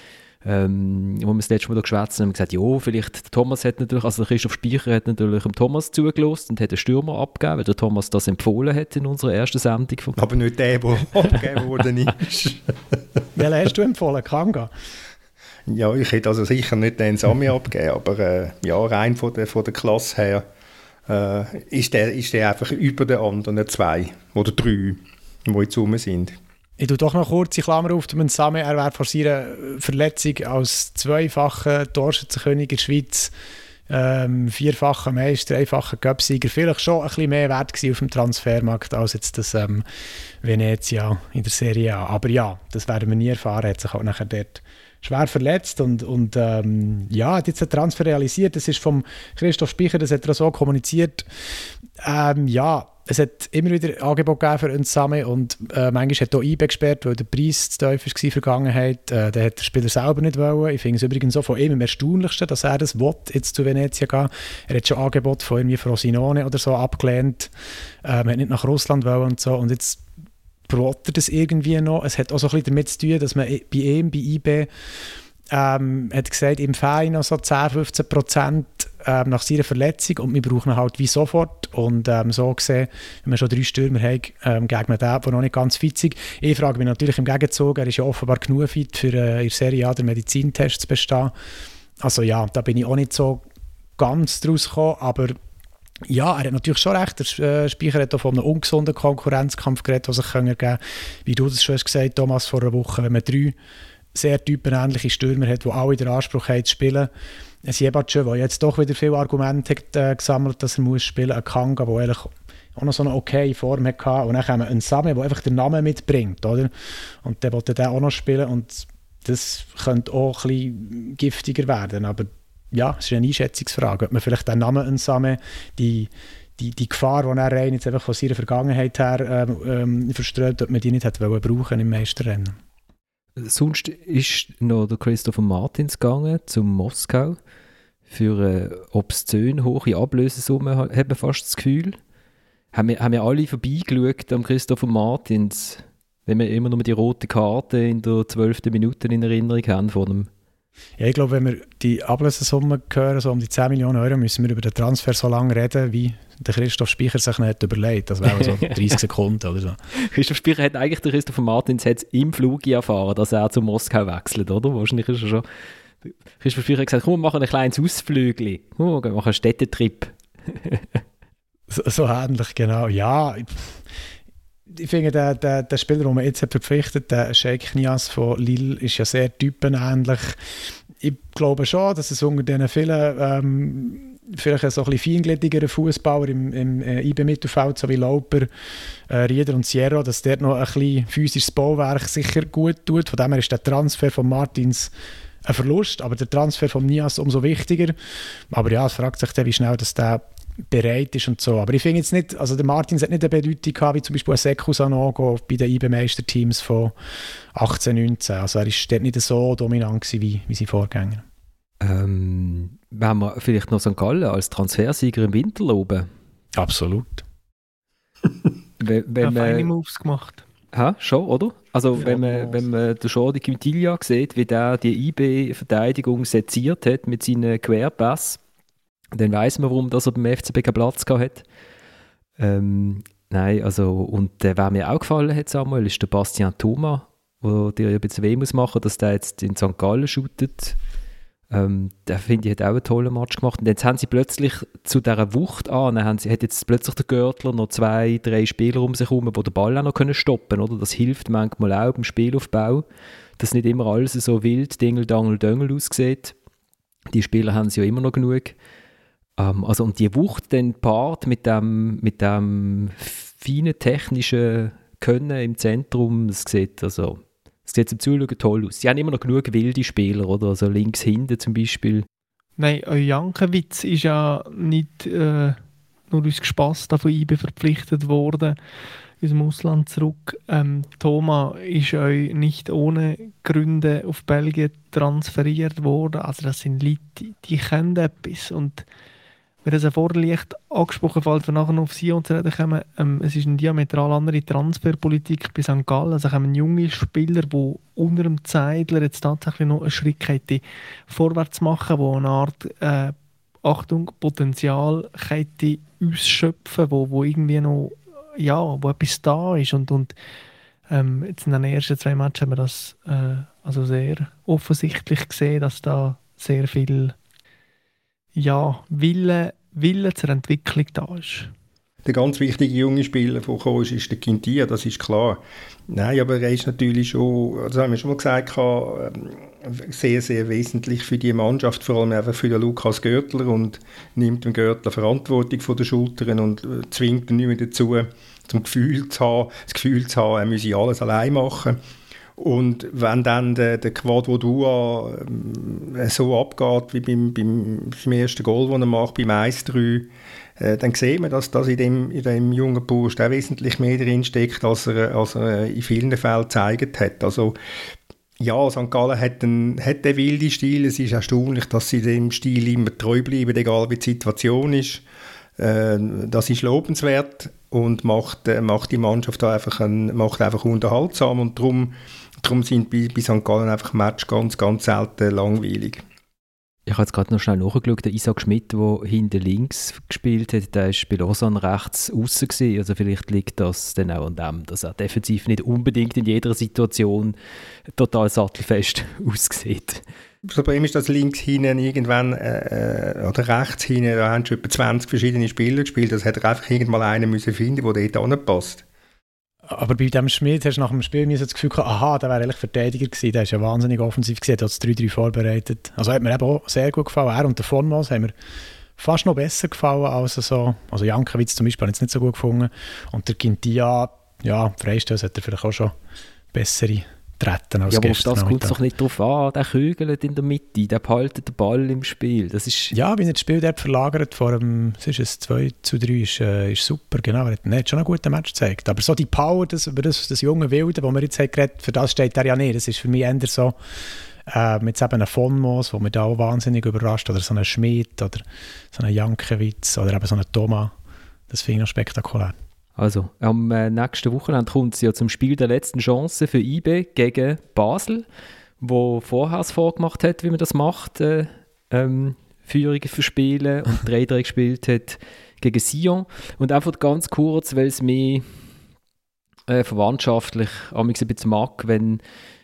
ähm, wo wir das letzte Mal geschwätzt haben, haben wir gesagt, ja, vielleicht Thomas hat natürlich, also der Christoph Speicher hat natürlich dem Thomas zugelost und hat den Stürmer abgegeben, weil der Thomas das empfohlen hat in unserer ersten Sendung. Aber nicht der, der abgegeben worden ist. Welchen hast du empfohlen? Kanga? Ja, ich hätte also sicher nicht den Sami abgegeben, aber äh, ja, rein von der, von der Klasse her äh, ist, der, ist der einfach über den anderen zwei oder drei, die jetzt rum sind. Ich tue doch noch kurz die Klammer auf, Same, er wäre vor seiner Verletzung als zweifacher Torschützenkönig in der Schweiz, ähm, vierfacher Meister, einfacher Cupsieger, vielleicht schon ein bisschen mehr wert gewesen auf dem Transfermarkt als jetzt das ähm, Venezia in der Serie A. Aber ja, das werden wir nie erfahren, er hat sich auch nachher dort schwer verletzt und, und ähm, ja, hat jetzt einen Transfer realisiert. Das ist vom Christoph Speicher, das hat er so kommuniziert. Ähm, ja, es hat immer wieder Angebot gegeben für uns zusammen und äh, manchmal hat auch IB gesperrt, weil der Preis zu tief war in der Vergangenheit. Äh, der hat der Spieler selber nicht wollen. Ich finde es übrigens so von ihm am erstaunlichsten, dass er das will, jetzt zu Venezia gehen. Er hat schon Angebot von irgendwie Frosinone oder so abgelehnt. Ähm, hat nicht nach Russland wollen und so und jetzt brot er das irgendwie noch. Es hat auch so ein bisschen damit zu tun, dass man bei ihm, bei IB, ähm, hat gesagt, im Verein noch so 10, 15 Prozent ähm, nach seiner Verletzung und wir brauchen ihn halt wie sofort und ähm, so gesehen, wenn wir schon drei Stürmer haben, ähm, gegen den, der noch nicht ganz fit ist. Ich frage mich natürlich im Gegenzug, er ist ja offenbar genug fit für äh, in Serie A den Medizintest zu bestehen. Also ja, da bin ich auch nicht so ganz draus gekommen, aber ja, er hat natürlich schon recht. Der äh, Speicher hat auch von einem ungesunden Konkurrenzkampf geredet, der sich kann. Wie du das schon hast gesagt Thomas, vor einer Woche, wenn man drei sehr typenähnliche Stürmer hat, die alle den Anspruch haben zu spielen. Ein Jebatschö, der jetzt doch wieder viele Argumente hat, äh, gesammelt dass er muss spielen muss. Ein Kanga, der eigentlich auch noch so eine okay Form hatte. Und dann kommen ein Same, der einfach den Namen mitbringt. Oder? Und der wollte den auch noch spielen. Und das könnte auch ein bisschen giftiger werden. Aber ja, es ist eine Einschätzungsfrage, ob man vielleicht den Namen Nsame, die, die, die Gefahr, die er rein jetzt einfach von seiner Vergangenheit her ähm, ähm, verstreut, ob man die nicht hat wollen brauchen im Meisterrennen. Sonst ist noch der Christopher Martins gegangen zum Moskau für eine obszön hohe Ablösesumme, hat man fast das Gefühl. Haben wir, haben wir alle vorbeigeschaut am Christopher Martins, wenn wir immer noch die rote Karte in der 12. Minute in Erinnerung haben von ihm? Ja, ich glaube, wenn wir die Ablösesumme hören, so um die 10 Millionen Euro, müssen wir über den Transfer so lange reden, wie der Christoph Speicher sich nicht überlegt. Das wäre so 30 Sekunden oder so. Christoph Speicher hat eigentlich der Christopher Martins jetzt im Flug erfahren, dass er zu Moskau wechselt, oder? Wahrscheinlich ist er schon. Christoph Speicher hat gesagt, komm, wir machen ein kleines Ausflügel. Komm, wir machen einen Städtetrip. so, so ähnlich, genau. Ja, ich finde, der, der, der Spieler, den man jetzt verpflichtet der Sheikh Nias von Lille, ist ja sehr typenähnlich. Ich glaube schon, dass es unter diesen vielen ähm, vielleicht so ein bisschen feingliedrigerer Fußbauer im, im äh, IB-Mittelfeld, so wie Lauper, äh, Rieder und Sierra, dass der noch ein bisschen physisches Bauwerk sicher gut tut. Von dem her ist der Transfer von Martins ein Verlust, aber der Transfer von Nias umso wichtiger. Aber ja, es fragt sich dann, wie schnell dass der bereit ist und so. Aber ich finde jetzt nicht, also der Martins hat nicht eine Bedeutung gehabt, wie zum Beispiel ein Sekou Sanogo bei den IB-Meisterteams von 18, 19. Also er ist dort nicht so dominant gewesen wie, wie sein Vorgänger. Ähm, wenn wir vielleicht noch St. Gallen als Transfersieger im Winter loben? Absolut. wenn, wenn ja, feine Moves gemacht. Ha, schon, oder? Also ja, wenn man, wenn man den Jordi Quintilia sieht, wie der die IB-Verteidigung seziert hat mit seinen Querpass, dann weiß man, warum dass er beim FCB keinen Platz gehabt hat. Ähm, nein, also, und äh, wer mir auch gefallen hat, Samuel, ist der Bastian Thoma, wo dir ein bisschen weh muss machen, dass der jetzt in St. Gallen shootet. Ähm, der finde ich hat auch einen tollen Match gemacht. Und jetzt haben sie plötzlich zu dieser Wucht an, haben sie, hat jetzt plötzlich der Görtler noch zwei, drei Spieler um sich herum, die den Ball auch noch können stoppen können. Das hilft manchmal auch beim Spielaufbau, dass nicht immer alles so wild, Dingel, Dangel, Döngel aussieht. Die Spieler haben sie ja immer noch genug. Ähm, also, und die Wucht dann paart mit dem, mit dem feinen technischen Können im Zentrum, das sieht also es sieht zum Zuschauen toll aus. Sie haben immer noch genug wilde Spieler, oder? Also links hinten zum Beispiel. Nein, Jankiewicz ist ja nicht äh, nur aus Spass von IB verpflichtet worden, aus dem Ausland zurück. Ähm, Thomas ist euch nicht ohne Gründe auf Belgien transferiert worden. Also das sind Leute, die, die etwas und wir es vorher leicht angesprochen, falls wir nachher noch auf Sion zu reden kommen, ähm, es ist eine diametral andere Transferpolitik bei St. Gallen. Also haben junge Spieler, die unter dem Zeidler jetzt tatsächlich noch einen Schritt vorwärts machen, die eine Art äh, Achtung, Potenzial ausschöpfen, wo, wo irgendwie noch ja, wo etwas da ist und, und ähm, jetzt in den ersten zwei Matches haben wir das äh, also sehr offensichtlich gesehen, dass da sehr viel ja, Wille, Wille zur Entwicklung da ist. Der ganz wichtige junge Spieler, der gekommen ist, ist der Quintia, das ist klar. Nein, aber er ist natürlich schon, das haben wir schon mal gesagt, ähm, sehr, sehr wesentlich für die Mannschaft, vor allem einfach für den Lukas Görtler und nimmt dem Görtler Verantwortung von den Schultern und äh, zwingt ihn nicht mehr dazu, zum Gefühl zu haben, das Gefühl zu haben, er müsse alles allein machen. Und wenn dann der, der Quadrodua äh, so abgeht wie beim, beim, beim ersten Goal, das er macht, beim 1-3, äh, dann sehen wir, dass, dass in, dem, in dem jungen Bursch auch wesentlich mehr drin steckt, als er, als er in vielen Fällen gezeigt hat. Also ja, St. Gallen hat einen, hat einen wilden Stil. Es ist erstaunlich, dass sie dem Stil immer treu bleiben, egal wie die Situation ist. Äh, das ist lobenswert und macht, äh, macht die Mannschaft einfach, ein, macht einfach unterhaltsam und darum Darum sind bei, bei St. Gallen einfach Match ganz, ganz selten langweilig. Ich habe jetzt gerade noch schnell nachgeschaut, der Isaac Schmidt, der hinten links gespielt hat, der war bei Lausanne rechts außen gewesen. Also vielleicht liegt das dann auch an dem, dass er defensiv nicht unbedingt in jeder Situation total sattelfest aussieht. Das Problem ist, dass links hinten irgendwann, äh, äh, oder rechts hinten, da haben schon etwa 20 verschiedene Spieler gespielt. Das hätte er einfach irgendwann einen müssen finden, der dort anpasst. Aber bei dem Schmidt hast du nach dem Spiel das Gefühl gehabt, aha, der wäre eigentlich Verteidiger gewesen, der ist ja wahnsinnig offensiv gewesen, hat das 3-3 vorbereitet. Also hat mir eben auch sehr gut gefallen. Er und der Formos haben mir fast noch besser gefallen als so, also Jankiewicz zum Beispiel ich jetzt nicht so gut gefunden. Und der Quintia, ja, Freistöße hat er vielleicht auch schon bessere treten als Ja, aber auf das kommt doch nicht drauf an. Der kügelt in der Mitte, der behaltet den Ball im Spiel. Das ist ja, wenn er das Spiel dort verlagert vor es ist es 2 zu 3, ist, äh, ist super, genau. Er hat, er hat schon einen guten Match gezeigt. Aber so die Power, das, über das, das junge Wilde, das wir jetzt haben geredet, für das steht er ja nicht. Das ist für mich eher so, äh, mit eben einem Moos, wo mich da auch wahnsinnig überrascht, oder so einen Schmidt, oder so einen Jankiewicz, oder eben so einen Thomas. Das finde ich noch spektakulär. Also, am äh, nächsten Wochenende kommt es ja zum Spiel der letzten Chance für IB gegen Basel, wo vorher es vorgemacht hat, wie man das macht, äh, ähm, Führungen verspielen und 3-3 gespielt hat gegen Sion. Und einfach ganz kurz, weil es mich äh, verwandtschaftlich ein bisschen mag, wenn,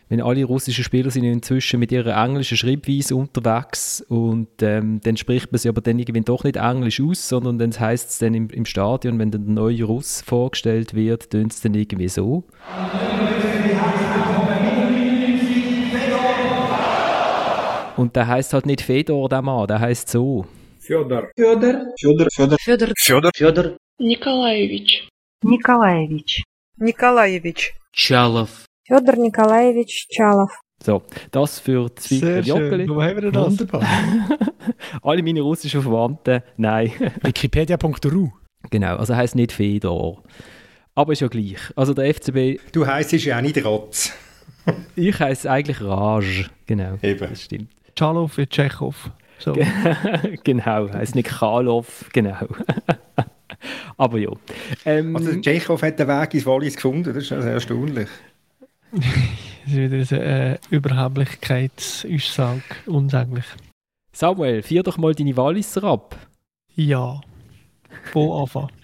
wenn alle russischen Spieler sind inzwischen mit ihrer englischen Schreibweise unterwegs und ähm, dann spricht man sie aber dann irgendwie doch nicht Englisch aus, sondern dann heißt es dann im, im Stadion, wenn dann der neue Russ vorgestellt wird, tönt es dann irgendwie so. Und der heißt halt nicht Fedor, der Mann, der heißt so. Федор. Федор. Федор. Федор. Федор. Федор. Федор. Николаевич. Николаевич. Николаевич. Чалов. Федор Николаевич Чалов. So, das für zwei Sehr Joggeli. schön. Wo haben wir das? Wunderbar. Alle meine russischen Verwandten, nein. Wikipedia.ru genau, also heißt nicht Fedor. Aber ist ja gleich. Also der FCB, Du heisst ja auch nicht Rotz. ich heiße eigentlich Raj. Genau, Eben. das stimmt. Chalow wie Tschechow. So. genau, heißt nicht Karlov, genau. Aber ja. Ähm, Also der Tschechow hat den Weg ins Wallis gefunden, das ist ja sehr erstaunlich. Das ist wieder eine Überheblichkeitsaussage. Unsäglich. Samuel, vier doch mal deine Walliser ab. Ja. Wo anfangen?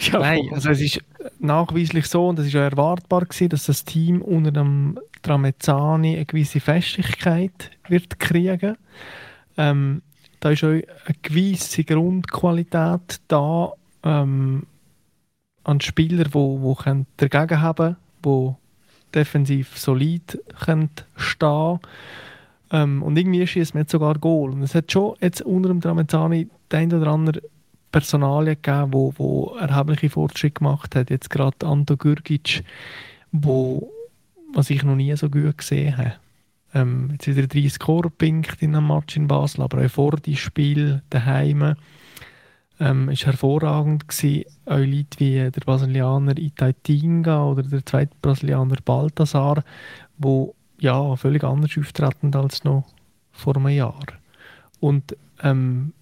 Ja, Nein, also es ist nachweislich so, und es ist ja erwartbar gewesen, dass das Team unter dem Tramezzani eine gewisse Festigkeit wird kriegen. Ähm, da ist auch eine gewisse Grundqualität da ähm, an Spieler, wo, wo können dagegen haben, wo defensiv solid können stehen. Ähm, und irgendwie schießt man jetzt sogar Goal. Und es hat schon jetzt unter dem Tramezzani den ein oder anderen Personalien gegeben, wo, wo erhebliche Fortschritte gemacht hat. Jetzt gerade Anto Gürgic, wo was ich noch nie so gut gesehen habe. Ähm, jetzt wieder 30 Score pinkt in einem Match in Basel, aber auch vor dem Spiel daheim ähm, ist hervorragend gewesen. Auch Leute wie der Brasilianer Itaitinga oder der zweite Brasilianer Balthasar, wo ja völlig anders auftreten als noch vor einem Jahr. Und ähm,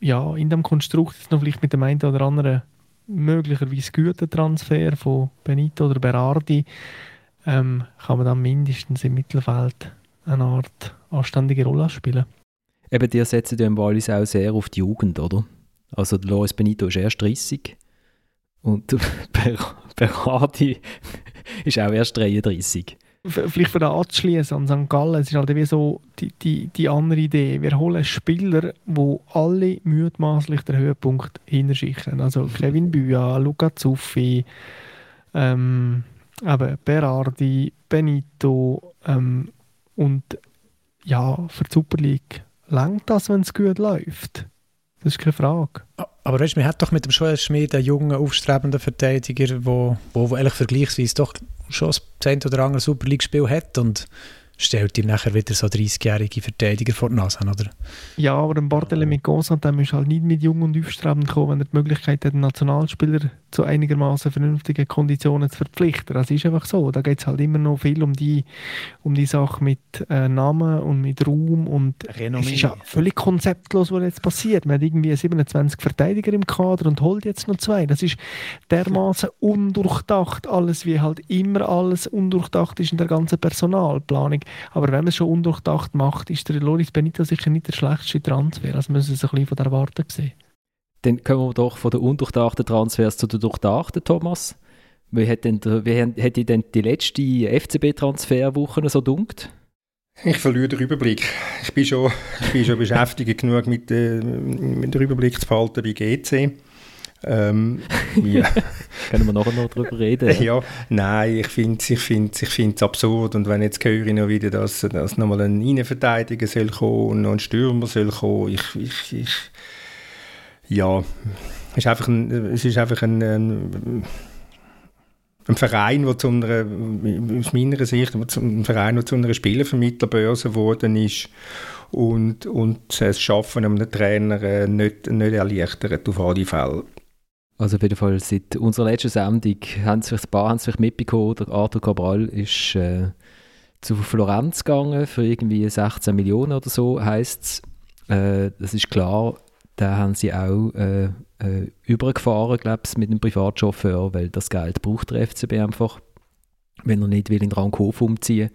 ja, in dem Konstrukt ist noch vielleicht mit dem einen oder anderen möglicherweise guten Transfer von Benito oder Berardi ähm, kann man dann mindestens im Mittelfeld eine Art anständige Rolle spielen. Eben, die setzen ja im Wallis auch sehr auf die Jugend, oder? Also der Loris Benito ist erst 30 und der Ber- Berardi ist auch erst 33. V- Vielleicht für anzuschließen an St. Gallen, es ist halt wie so die, die, die andere Idee. Wir holen Spieler, wo alle mutmaßlich den Höhepunkt hinschicken. Also Kevin Büa, Luca Zuffi, ähm, eben Berardi, Benito ähm, und ja, für die Super League langt das, wenn es gut läuft. Das ist keine Frage. Aber weißt, man hat doch mit dem Joel Schmid einen jungen, aufstrebenden Verteidiger, der wo, wo, wo vergleichsweise doch schon das ein oder andere Super League-Spiel hat und stellt ihm nachher wieder so 30-jährige Verteidiger vor die Nase, oder? Ja, aber ein Barthelemy Gosa, dem ist halt nicht mit jung und aufstrebend gekommen, wenn er die Möglichkeit hat, einen Nationalspieler zu einigermaßen vernünftigen Konditionen zu verpflichten. Das ist einfach so. Da geht es halt immer noch viel um die, um die Sache mit äh, Namen und mit Ruhm und Renommee. es ist ja völlig konzeptlos, was jetzt passiert. Man hat irgendwie 27 Verteidiger im Kader und holt jetzt noch zwei. Das ist dermaßen undurchdacht, alles wie halt immer alles undurchdacht ist in der ganzen Personalplanung. Aber wenn man es schon undurchdacht macht, ist der Loris Benito sicher nicht der schlechteste Transfer. Also müssen Sie es ein bisschen von der Warte sehen. Dann kommen wir doch von den undurchdachten Transfers zu den durchdachten, Thomas. Wie hat, denn wie hat, hat dir denn die letzte FCB-Transferwoche so dunkt? Ich verliere den Überblick. Ich bin schon, ich bin schon beschäftigt genug mit, äh, mit dem Überblick zu behalten bei GC. Ähm, ja. Können wir nachher noch darüber reden? ja, nein, ich finde es ich find's, ich find's absurd. Und wenn jetzt höre ich noch wieder, dass, dass nochmal ein Innenverteidiger soll kommen und noch ein Stürmer soll kommen, ich, ich, ich ja, es ist einfach ein, es ist einfach ein, ein, ein Verein, der zu einer, aus meiner Sicht, ein Verein, der zu einer Spielervermittlerbörse geworden ist und, und das Schaffen einem Trainer äh, nicht, nicht erleichtert, auf alle Fälle. Also auf jeden Fall seit unserer letzten Sendung haben sich ein paar haben vielleicht mitbekommen, der Arthur Cabral ist äh, zu Florenz gegangen für irgendwie 16 Millionen oder so, heisst es. Äh, das ist klar, da haben sie auch äh, äh, übergefahren, glaube ich, mit einem Privatchauffeur, weil das Geld braucht der FCB einfach, wenn er nicht will in Rankhof umziehen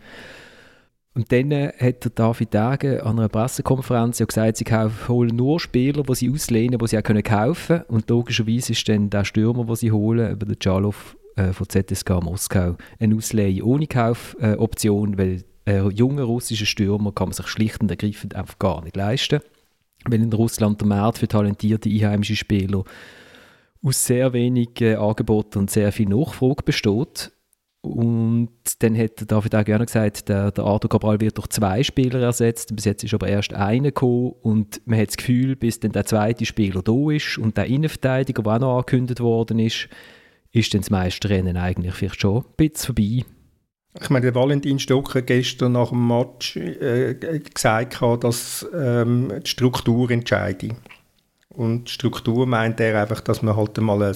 und dann hat der David Dage an einer Pressekonferenz ja gesagt, sie holen nur Spieler, die sie auslehnen, die sie auch kaufen können. Und logischerweise ist dann der Stürmer, den sie holen, über den Chalov äh, von ZSK Moskau, eine Ausleihe ohne Kaufoption, Option, weil einen jungen russischen Stürmer kann man sich schlicht und ergreifend einfach gar nicht leisten. Weil in Russland der Markt für talentierte einheimische Spieler aus sehr wenig äh, Angeboten und sehr viel Nachfrage besteht. Und dann hat David auch gerne gesagt, der, der Arthur Cabral wird durch zwei Spieler ersetzt. Bis jetzt ist aber erst einer gekommen und man hat das Gefühl, bis dann der zweite Spieler da ist und der Innenverteidiger, der auch noch angekündigt worden ist, ist dann das meiste Rennen eigentlich vielleicht schon ein bisschen vorbei. Ich meine, der Valentin Stocker gestern nach dem Match äh, gesagt dass ähm, die Struktur entscheide. Und Struktur meint er einfach, dass man halt einmal ein,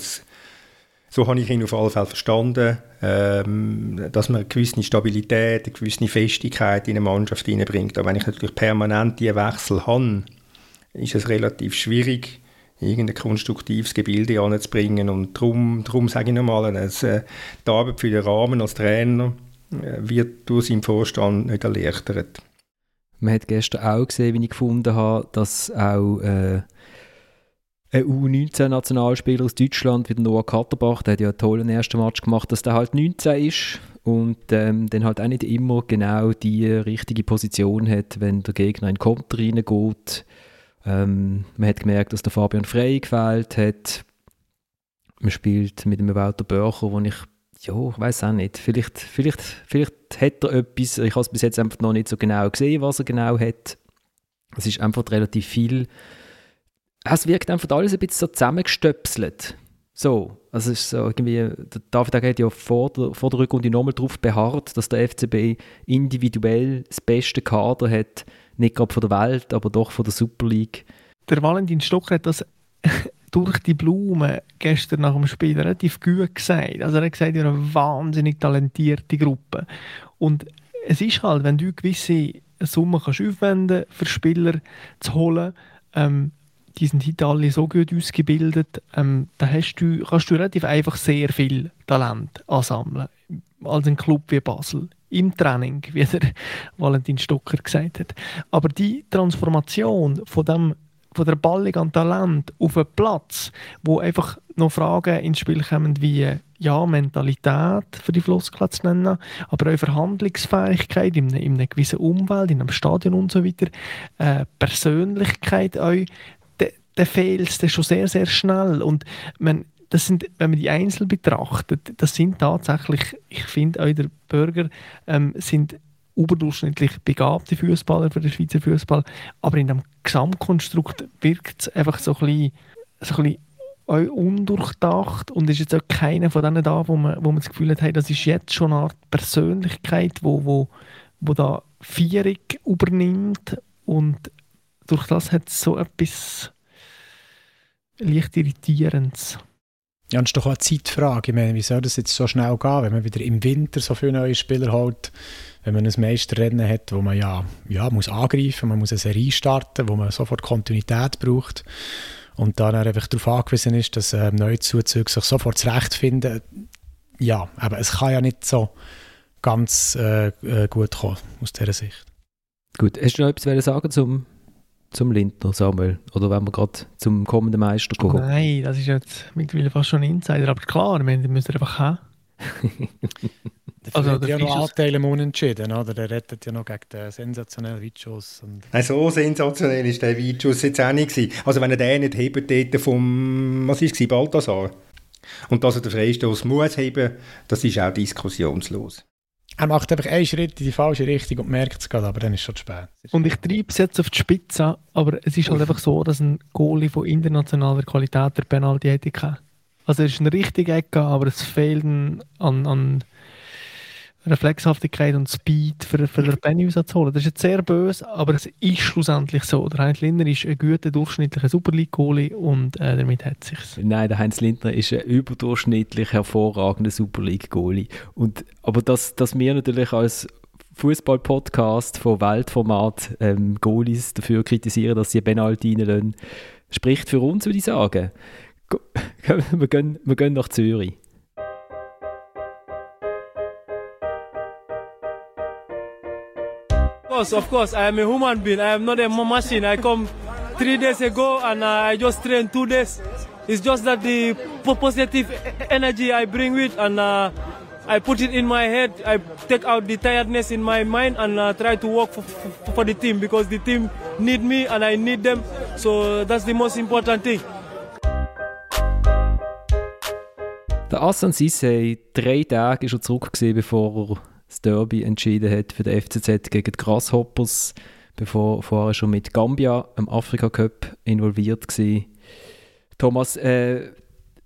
so habe ich ihn auf alle Fälle verstanden, ähm, dass man eine gewisse Stabilität, eine gewisse Festigkeit in eine Mannschaft hineinbringt. Aber wenn ich natürlich permanent diese Wechsel habe, ist es relativ schwierig, irgendein konstruktives Gebilde anzubringen. Und darum, darum sage ich nochmal, äh, die Arbeit für den Rahmen als Trainer äh, wird durch seinen Vorstand nicht erleichtert. Man hat gestern auch gesehen, wie ich gefunden habe, dass auch äh, ein U19-Nationalspieler aus Deutschland, wie Noah Katterbach, der hat ja einen tollen ersten Match gemacht, dass der halt 19 ist und ähm, dann halt auch nicht immer genau die richtige Position hat, wenn der Gegner in den Konter reingeht. Ähm, man hat gemerkt, dass der Fabian Frey gefällt hat. Man spielt mit dem Walter Börcher, wo ich, ja, ich weiß auch nicht, vielleicht, vielleicht, vielleicht hat er etwas, ich habe es bis jetzt einfach noch nicht so genau gesehen, was er genau hat. Es ist einfach relativ viel es wirkt einfach alles ein bisschen so zusammengestöpselt. So, also ist so irgendwie, der David hat ja vor der, vor der Rückrunde nochmal darauf beharrt, dass der FCB individuell das beste Kader hat, nicht gerade von der Welt, aber doch von der Super League. Der Valentin Stocker hat das durch die Blumen gestern nach dem Spiel relativ gut gesagt. Also er hat gesagt, er eine wahnsinnig talentierte Gruppe. Und es ist halt, wenn du gewisse Summen kannst aufwenden für Spieler zu holen, ähm, die sind heute alle so gut ausgebildet, ähm, da hast du, kannst du relativ einfach sehr viel Talent ansammeln. Als ein Club wie Basel. Im Training, wie der Valentin Stocker gesagt hat. Aber die Transformation von dem von der Ballung an Talent auf einen Platz, wo einfach noch Fragen ins Spiel kommen wie ja, Mentalität für die Floskel nennen, aber auch Verhandlungsfähigkeit in, in einer gewissen Umwelt, in einem Stadion und so weiter, äh, Persönlichkeit auch, dann fehlt schon sehr, sehr schnell. Und man, das sind, wenn man die Einzel betrachtet, das sind tatsächlich, ich finde auch der Bürger ähm, sind überdurchschnittlich begabte Fußballer für den Schweizer Fußball, aber in dem Gesamtkonstrukt wirkt es einfach so ein bisschen, so ein bisschen undurchdacht und ist jetzt auch keiner von denen da, wo man, wo man das Gefühl hat, hey, das ist jetzt schon eine Art Persönlichkeit, wo, wo, wo da Vierung übernimmt und durch das hat es so etwas leicht irritierend. Ja, und es ist doch auch eine Zeitfrage. Ich meine, wie soll das jetzt so schnell gehen, wenn man wieder im Winter so viele neue Spieler holt, wenn man ein Meisterrennen hat, wo man ja, ja muss angreifen, man muss eine Serie starten, wo man sofort Kontinuität braucht und dann einfach darauf angewiesen ist, dass äh, neue Zuzüge sich sofort zurechtfinden. Ja, aber es kann ja nicht so ganz äh, äh gut kommen aus dieser Sicht. Gut, hast du noch etwas sagen zum zum Lindner, Samuel? Oder wenn wir gerade zum kommenden Meister kommen? Nein, das ist jetzt mittlerweile fast schon ein Insider. Aber klar, wir müssen einfach haben. also, der hat ja noch Anteile im Unentschieden, oder? Der rettet ja noch gegen den sensationellen Weitschuss. Nein, so sensationell ist der Weitschuss jetzt auch nicht gewesen. Also wenn er den nicht hebt, dort vom, was ist es, Balthasar? Und dass er den Freistoß muss heben, das ist auch diskussionslos. Er macht einfach einen Schritt in die falsche Richtung und merkt es gerade, aber dann ist es schon zu spät. Und ich treibe es jetzt auf die Spitze, aber es ist halt einfach so, dass ein Goalie von internationaler Qualität der Penalty hätte Also es ist ein richtiger Ecke, aber es fehlt an, an Reflexhaftigkeit und Speed für, für den Penny rauszuholen. Das ist jetzt sehr böse, aber es ist schlussendlich so. Der Heinz Lindner ist ein guter, durchschnittlicher Super League-Goalie und äh, damit hat es sich. Nein, der Heinz Lindner ist ein überdurchschnittlich hervorragender Super League-Goalie. aber dass, dass wir natürlich als Fußball-Podcast von Weltformat ähm, Goalies dafür kritisieren, dass sie Penalty reinlassen, spricht für uns, würde ich sagen. Wir gehen, wir gehen nach Zürich. Course, of course. I am a human being. I am not a machine. I come three days ago and I just trained two days. It's just that the positive energy I bring with and uh, I put it in my head. I take out the tiredness in my mind and uh, try to work for, for, for the team because the team need me and I need them. So that's the most important thing. Der Assan Sisse, drei Tage ist er zurück bevor er das Derby entschieden hat für den FCZ gegen die Grasshoppers, bevor vorher schon mit Gambia im Afrika Cup involviert war. Thomas, äh,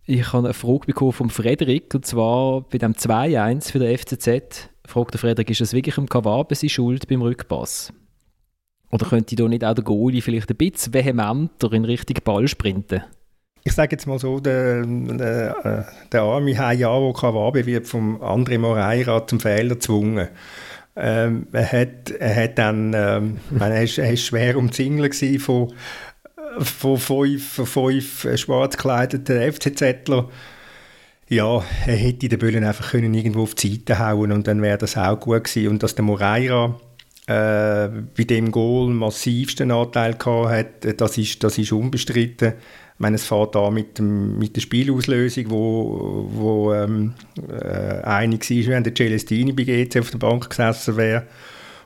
ich habe eine Frage bekommen von Frederik, und zwar bei dem 2-1 für den FCZ. Fragt der Frederik, ist es wirklich im Kawabe seine Schuld beim Rückpass? Oder könnte da nicht auch der Goalie vielleicht ein bisschen vehementer in Richtung Ball sprinten? Ich sage jetzt mal so, der, der, der arme Hayao Kawabe wird vom André Moreira zum Fehler gezwungen. Ähm, er, hat, er hat dann, ähm, meine, er, ist, er ist schwer umzingelt von von fünf, von fünf schwarz gekleideten FCZler. Ja, er hätte den Böllen einfach können irgendwo auf die Seite hauen und dann wäre das auch gut gewesen. Und dass der Moreira äh, bei dem Goal massivsten Anteil gehabt hat, das ist, das ist unbestritten. Ich meine, es fährt da mit, mit der Spielauslösung, wo, wo ähm, äh, einig war, wenn der Celestini bei GC auf der Bank gesessen wäre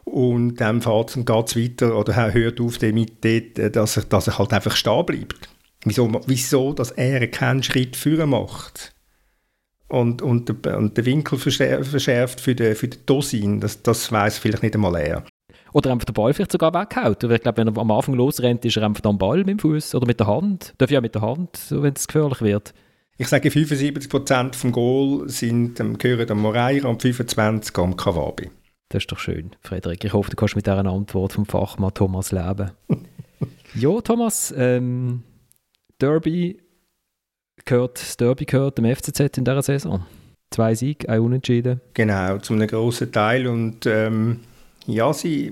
und dann fährt es weiter oder er hört auf damit, dort, dass, er, dass er halt einfach stehen bleibt. Wieso, wieso dass er keinen Schritt führen macht und, und, und den Winkel verschärft für den, für den Dosin, das, das weiß vielleicht nicht einmal er. Oder einfach den Ball vielleicht sogar weghaut. Ich glaube, wenn er am Anfang losrennt, ist er einfach am Ball mit dem Fuß oder mit der Hand. Darf ja mit der Hand, wenn es gefährlich wird. Ich sage, 75% vom Goal sind, gehören am Moreira und 25% am Kawabi. Das ist doch schön, Frederik. Ich hoffe, du kannst mit dieser Antwort vom Fachmann Thomas leben. ja, Thomas, ähm, Derby gehört, das Derby gehört dem FCZ in dieser Saison. Zwei Siege, ein Unentschieden. Genau, zum einem grossen Teil. Und ähm, ja, sie...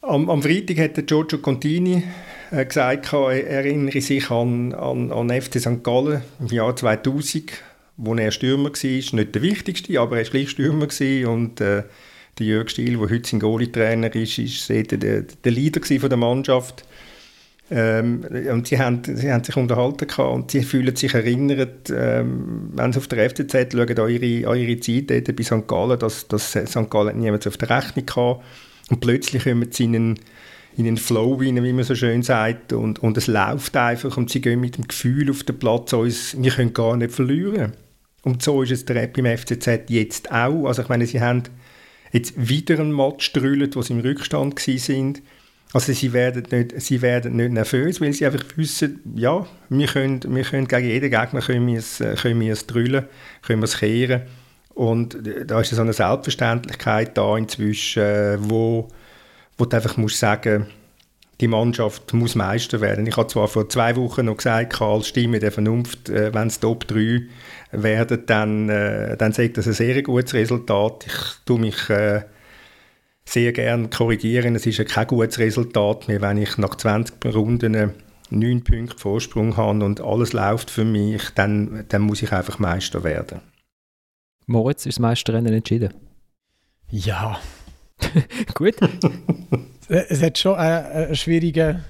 Am, am Freitag hat Giorgio Contini äh, gesagt, er erinnere sich an, an, an FC St. Gallen im Jahr 2000 wo er Stürmer war, nicht der wichtigste, aber er war gleich Stürmer und äh, der Jörg Stiel, der heute sein Goalie-Trainer ist, ist der, der, der Leader der Mannschaft. Ähm, und sie haben, sie haben sich unterhalten und sie fühlen sich erinnert, ähm, wenn sie auf der FCZ schauen, an ihre, an ihre Zeit dort bei St. Gallen, dass, dass St. Gallen niemand auf der Rechnung hatte. Und plötzlich kommen sie in einen, in einen Flow rein, wie man so schön sagt, und, und es läuft einfach und sie gehen mit dem Gefühl auf den Platz, uns, wir können gar nicht verlieren. Und so ist es der beim FCZ jetzt auch. Also ich meine, sie haben jetzt wieder einen Match getrüllt, wo sie im Rückstand sind. Also sie werden, nicht, sie werden nicht nervös, weil sie einfach wissen, ja, wir können, wir können gegen jeden Gegner können wir es, können wir es drüllen, können wir es kehren. Und da ist so eine Selbstverständlichkeit da inzwischen, wo, wo du einfach musst sagen die Mannschaft muss Meister werden. Ich habe zwar vor zwei Wochen noch gesagt, als Stimme der Vernunft, äh, wenn es Top 3 werden, dann, äh, dann sagt das ein sehr gutes Resultat. Ich tue mich äh, sehr gerne korrigieren. Es ist ja kein gutes Resultat mehr, wenn ich nach 20 Runden 9 Punkte Vorsprung habe und alles läuft für mich, dann, dann muss ich einfach Meister werden. Moritz, ist das Meisterrennen entschieden? Ja. Gut. es hat schon einen, einen schwierigen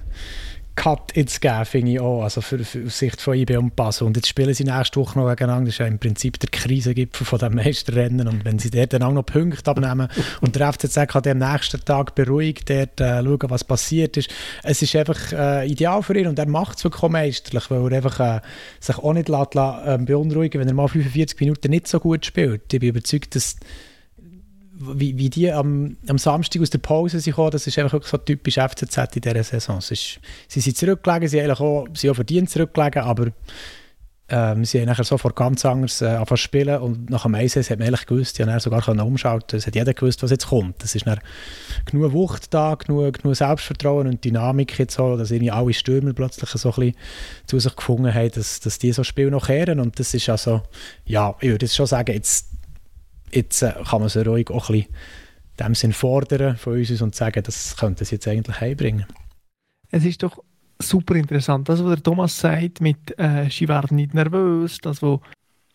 Cut jetzt gegeben, finde ich auch, also für, für aus Sicht von IB und Basel. Und jetzt spielen sie nächste Woche noch gegeneinander. Das ist ja im Prinzip der Krisengipfel von dem Meisterrennen. Und wenn sie dort dann auch noch Punkte abnehmen und der FCZ kann am nächsten Tag beruhigt dort äh, schauen, was passiert ist. Es ist einfach äh, ideal für ihn und er macht es wirklich meisterlich, weil er einfach äh, sich auch nicht lässt, äh, beunruhigen wenn er mal 45 Minuten nicht so gut spielt. Ich bin überzeugt, dass wie, wie die am, am Samstag aus der Pause sind gekommen, das ist einfach so typisch FCZ in dieser Saison. Ist, sie sind zurückgelegen, sie haben auch, sie verdient zurückgelegen, aber ähm, sie haben nachher sofort ganz anders äh, angefangen spielen und nach dem Einsatz hat man ehrlich gewusst, die haben sogar können umschalten es hat jeder gewusst, was jetzt kommt. Es ist genug Wucht da, genug, genug Selbstvertrauen und Dynamik jetzt so, dass irgendwie alle Stürmer plötzlich so ein bisschen zu sich gefunden haben, dass, dass die so Spiel noch kehren und das ist also, ja, ich würde schon sagen, jetzt jetzt äh, kann man sie ruhig auch ein bisschen in dem Sinn fordern von uns und sagen, das könnte sie jetzt eigentlich heimbringen. Es ist doch super interessant, das, was der Thomas sagt, mit äh, sie werden nicht nervös, das, was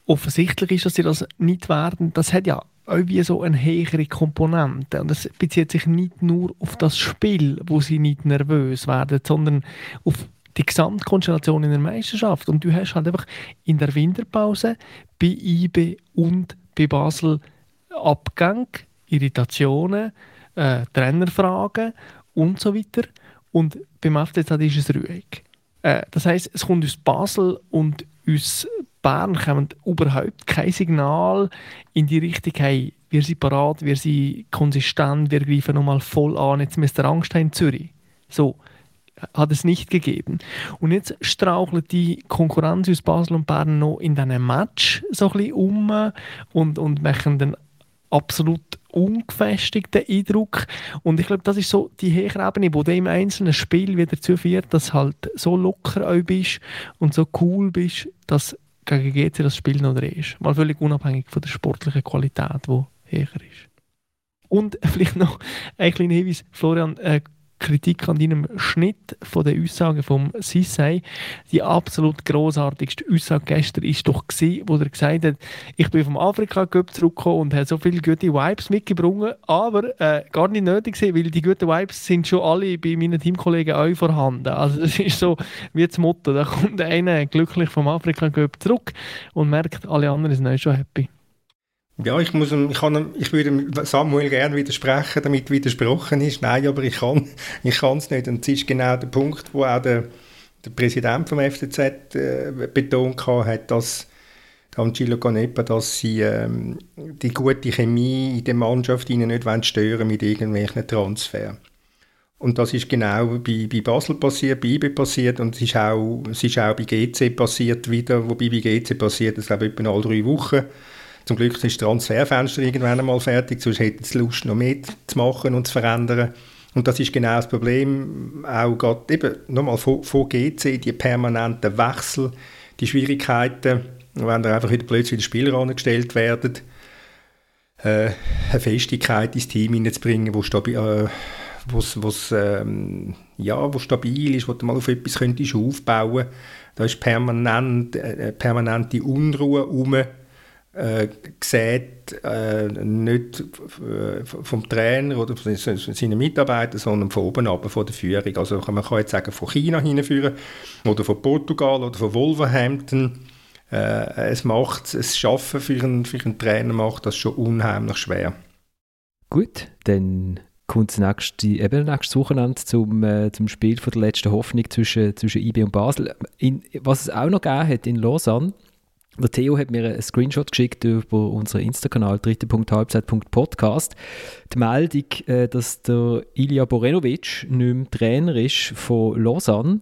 offensichtlich ist, dass sie das nicht werden, das hat ja irgendwie so eine höhere Komponente. Und das bezieht sich nicht nur auf das Spiel, wo sie nicht nervös werden, sondern auf die Gesamtkonstellation in der Meisterschaft. Und du hast halt einfach in der Winterpause bei IB und bei Basel Abgänge, Irritationen, äh, Trainerfragen und so weiter. Und beim FCZ ist es ruhig. Äh, das heißt, es kommt aus Basel und aus Bern kommen überhaupt kein Signal in die Richtung, hey, wir sind parat, wir sind konsistent, wir greifen nochmal voll an, jetzt müsst ihr Angst haben Zürich. So, hat es nicht gegeben. Und jetzt strauchelt die Konkurrenz aus Basel und Bern noch in diesem Match so ein bisschen um und, und machen den absolut ungefestigten Eindruck. Und ich glaube, das ist so die höhere Ebene, wo du im einzelnen Spiel wieder dazu führt, dass halt so locker auch bist und so cool bist, dass gegen GC das Spiel noch drehst. Mal völlig unabhängig von der sportlichen Qualität, die höher ist. Und vielleicht noch ein kleiner Hinweis, Florian, äh, Kritik an deinem Schnitt von der Aussagen vom Sissay. Die absolut großartigste Aussage gestern ist doch gewesen, wo er gesagt hat, ich bin vom Afrika Cup zurückgekommen und habe so viele gute Vibes mitgebracht, aber äh, gar nicht nötig gewesen, weil die guten Vibes sind schon alle bei meinen Teamkollegen auch vorhanden. Also das ist so wie das Motto, da kommt einer glücklich vom Afrika Cup zurück und merkt, alle anderen sind auch schon happy. Ja, ich, muss, ich, kann, ich würde Samuel gerne widersprechen, damit widersprochen ist. Nein, aber ich kann ich es nicht. Und das ist genau der Punkt, wo auch der, der Präsident vom FCZ äh, betont hat, dass Angelo Canepa, dass sie ähm, die gute Chemie in der Mannschaft ihnen nicht stören mit irgendwelchen Transfers. Und das ist genau bei, bei Basel passiert, bei IB passiert und es ist, auch, es ist auch bei GC passiert wieder, wobei bei GC passiert das glaube ich etwa alle drei Wochen zum Glück ist das Transferfenster irgendwann einmal fertig, sonst hätten sie Lust, noch mehr zu machen und zu verändern. Und das ist genau das Problem, auch gerade eben, nochmal von, von GC, die permanenten Wechsel, die Schwierigkeiten, wenn da einfach wieder plötzlich wieder Spieler angestellt werden, äh, eine Festigkeit ins Team hineinzubringen, wo stabil, äh, wo's, wo's, ähm, ja, wo stabil ist, wo du mal auf etwas könntest aufbauen. Da ist permanent, äh, permanente Unruhe herum äh, sieht, äh, nicht vom Trainer oder von seinen Mitarbeitern, sondern von oben ab, von der Führung. Also man kann jetzt sagen, von China hinführen oder von Portugal oder von Wolverhampton. Äh, es macht, es Schaffen für einen, für einen Trainer macht das schon unheimlich schwer. Gut, dann kommt nächste, eben nächstes Wochenende zum, äh, zum Spiel von der letzten Hoffnung zwischen, zwischen IB und Basel. In, was es auch noch gegeben hat in Lausanne, der Theo hat mir einen Screenshot geschickt über unseren Insta-Kanal dritte.halbzeit.podcast. Die Meldung, äh, dass der Ilja Borenovic nicht mehr Trainer ist von Lausanne,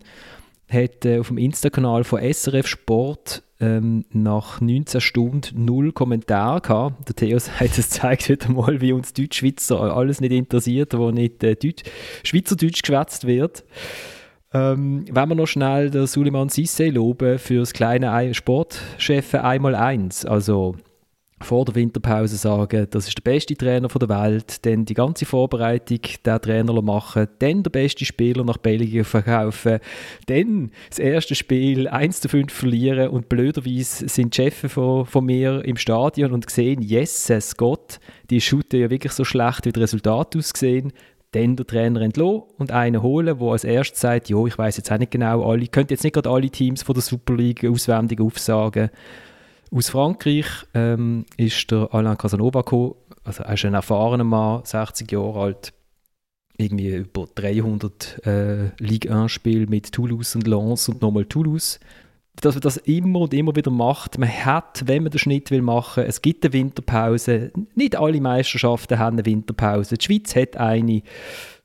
hat äh, auf dem Insta-Kanal von SRF Sport ähm, nach 19 Stunden null Kommentar gehabt. Der Theo sagt, es zeigt wieder mal, wie uns Deutschschweizer alles nicht interessiert, wo nicht äh, Deutsch, Schweizerdeutsch geschwätzt wird. Ähm, wenn wir noch schnell den Suleiman Sisse loben für das kleine Sportchef einmal eins, also vor der Winterpause sagen, das ist der beste Trainer der Welt, dann die ganze Vorbereitung der Trainer machen, dann der beste Spieler nach Belgien verkaufen, dann das erste Spiel 1 zu 5 verlieren und blöderweise sind die Chefs von, von mir im Stadion und sehen, Jesus Gott, die shooten ja wirklich so schlecht, wie das Resultat aussehen dann der Trainer entlassen und einen holen, der als erstes sagt, ja, ich weiß jetzt auch nicht genau, alle, könnte jetzt nicht gerade alle Teams von der Super League auswendig aufsagen. Aus Frankreich ähm, ist der Alain Casanova gekommen, also er ist ein erfahrener Mann, 60 Jahre alt, irgendwie über 300 äh, Ligue 1-Spiele mit Toulouse und Lens und nochmal Toulouse dass man das immer und immer wieder macht. Man hat, wenn man den Schnitt will machen, es gibt eine Winterpause. Nicht alle Meisterschaften haben eine Winterpause. Die Schweiz hat eine.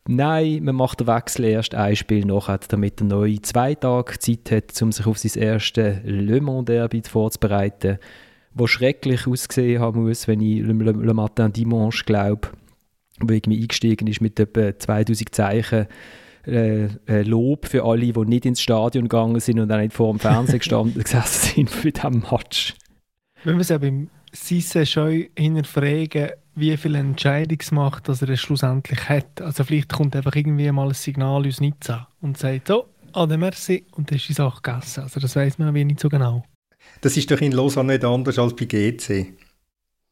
Nein, man macht den Wechsel erst ein Spiel nachher, damit der neue zwei Tage Zeit hat, um sich auf sein erstes Le Mans Derby vorzubereiten, wo schrecklich ausgesehen haben muss, wenn ich Le, Le, Le Matin Dimanche glaube, wo irgendwie eingestiegen ist mit etwa 2000 Zeichen äh, äh, Lob für alle, die nicht ins Stadion gegangen sind und auch nicht vor dem Fernseher gestanden gesessen sind für diesen Match. Wenn wir es ja beim Sisse schon hinterfragen, wie viel Entscheidungsmacht dass er schlussendlich hat. Also vielleicht kommt einfach irgendwie mal ein Signal aus Nizza und sagt so, ade merci und dann ist die Sache gegessen. Also das weiß man nicht so genau. Das ist doch in Lausanne nicht anders als bei GC.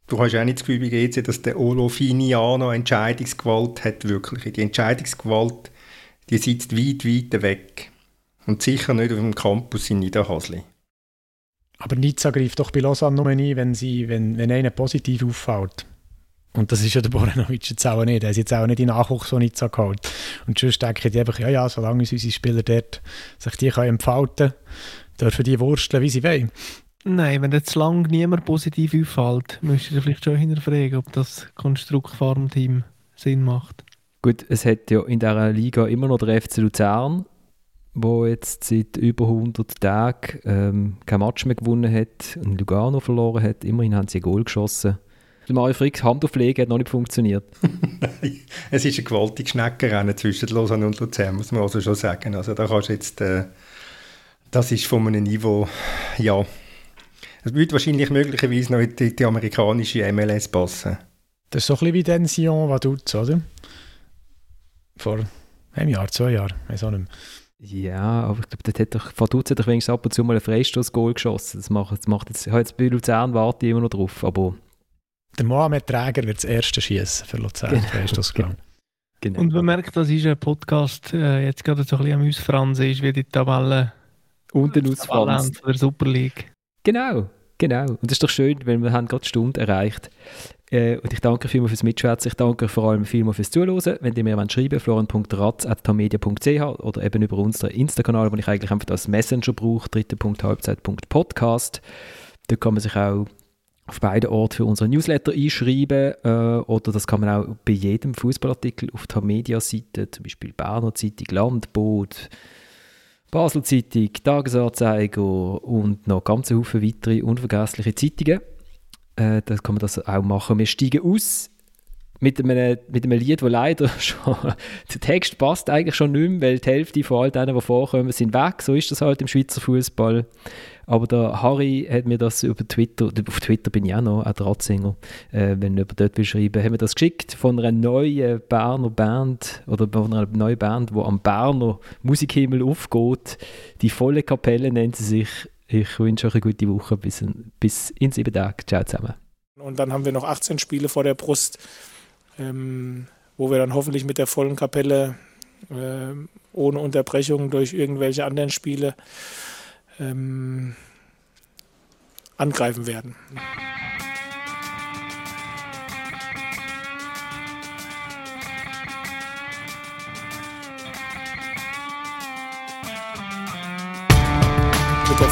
Du hast auch nicht das Gefühl bei GC, dass der Olo Finiano Entscheidungsgewalt hat, wirklich. Die Entscheidungsgewalt die sitzt weit, weit weg. Und sicher nicht auf dem Campus in Niederhasli. Aber Nizza greift doch bei Lausanne nur ein, wenn, sie, wenn, wenn einer positiv auffällt. Und das ist ja der Boranovic jetzt auch nicht. Er ist jetzt auch nicht in Nachwuchs von Nizza geholt. Und sonst denke ich einfach, ja, ja, solange unsere Spieler dort sich die können entfalten können, dürfen die wursteln, wie sie wollen. Nein, wenn jetzt lang niemand positiv auffällt, müsst ihr vielleicht schon hinterfragen, ob das Konstrukt Farmteam Sinn macht. Gut, es hat ja in dieser Liga immer noch der FC Luzern, wo jetzt seit über 100 Tagen ähm, kein Match mehr gewonnen hat und Lugano verloren hat. Immerhin haben sie ein Goal geschossen. Der Mario Fricks Handauflege hat noch nicht funktioniert. es ist ein gewaltiges Schneckenrennen zwischen Lausanne und Luzern, muss man also schon sagen. Also da kannst jetzt, äh, das ist von einem Niveau, ja, es wird wahrscheinlich möglicherweise noch in die, die amerikanische MLS passen. Das ist so ein bisschen wie den Sion Vaduz, oder? Vor einem Jahr, zwei Jahren, weiß auch nicht mehr. Ja, aber ich glaube, dort hat doch, Vaduz hat doch wenigstens ab und zu mal ein Freistoß-Goal geschossen. Das macht, das macht jetzt, jetzt bei Luzern warte ich immer noch drauf, aber... Der Mohamed Träger wird das erste schießen für Luzern, genau. Freistoß, genau. genau. Und man merkt, das ist ein Podcast, äh, jetzt gerade so ein bisschen am Ausfransen ist, wie die Tabelle unten ausfransen. der Super League. Genau, genau. Und das ist doch schön, weil wir haben gerade die Stunde erreicht. Äh, und ich danke vielmals fürs Mitschwätzen. Ich danke vor allem vielmals fürs Zuhören. Wenn ihr mir schreiben wollt, florian.ratz.tamedia.ch oder eben über unseren Insta-Kanal, wo ich eigentlich einfach als Messenger brauche, dritte.halbzeit.podcast. Da kann man sich auch auf beiden Orten für unseren Newsletter einschreiben äh, oder das kann man auch bei jedem Fußballartikel auf der Media-Seite, zum Beispiel Berner Zeitung, Landboot, Basel Zeitung, Tagesanzeiger und noch ganz viele weitere unvergessliche Zeitungen. Äh, da kann man das auch machen. Wir steigen aus mit einem, mit einem Lied, wo leider schon, der Text passt eigentlich schon nicht mehr, weil die Hälfte von all denen, die vorkommen, sind weg. So ist das halt im Schweizer Fußball. Aber der Harry hat mir das über Twitter, auf Twitter bin ich auch noch, auch der Ratzinger, äh, wenn jemand dort will schreiben, hat mir das geschickt von einer neuen Berner Band oder von einer neuen Band, die am Berner Musikhimmel aufgeht. Die volle Kapelle nennt sie sich. Ich wünsche euch eine gute Woche bis, in, bis in sieben Tagen. Ciao zusammen. Und dann haben wir noch 18 Spiele vor der Brust, ähm, wo wir dann hoffentlich mit der vollen Kapelle äh, ohne Unterbrechung durch irgendwelche anderen Spiele ähm, angreifen werden.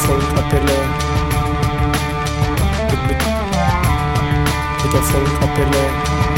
Mit der vollen Kapelle. Mit, mit, mit der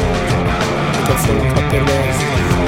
wir. Der Chiller kommt, sie der Chiller den Hand.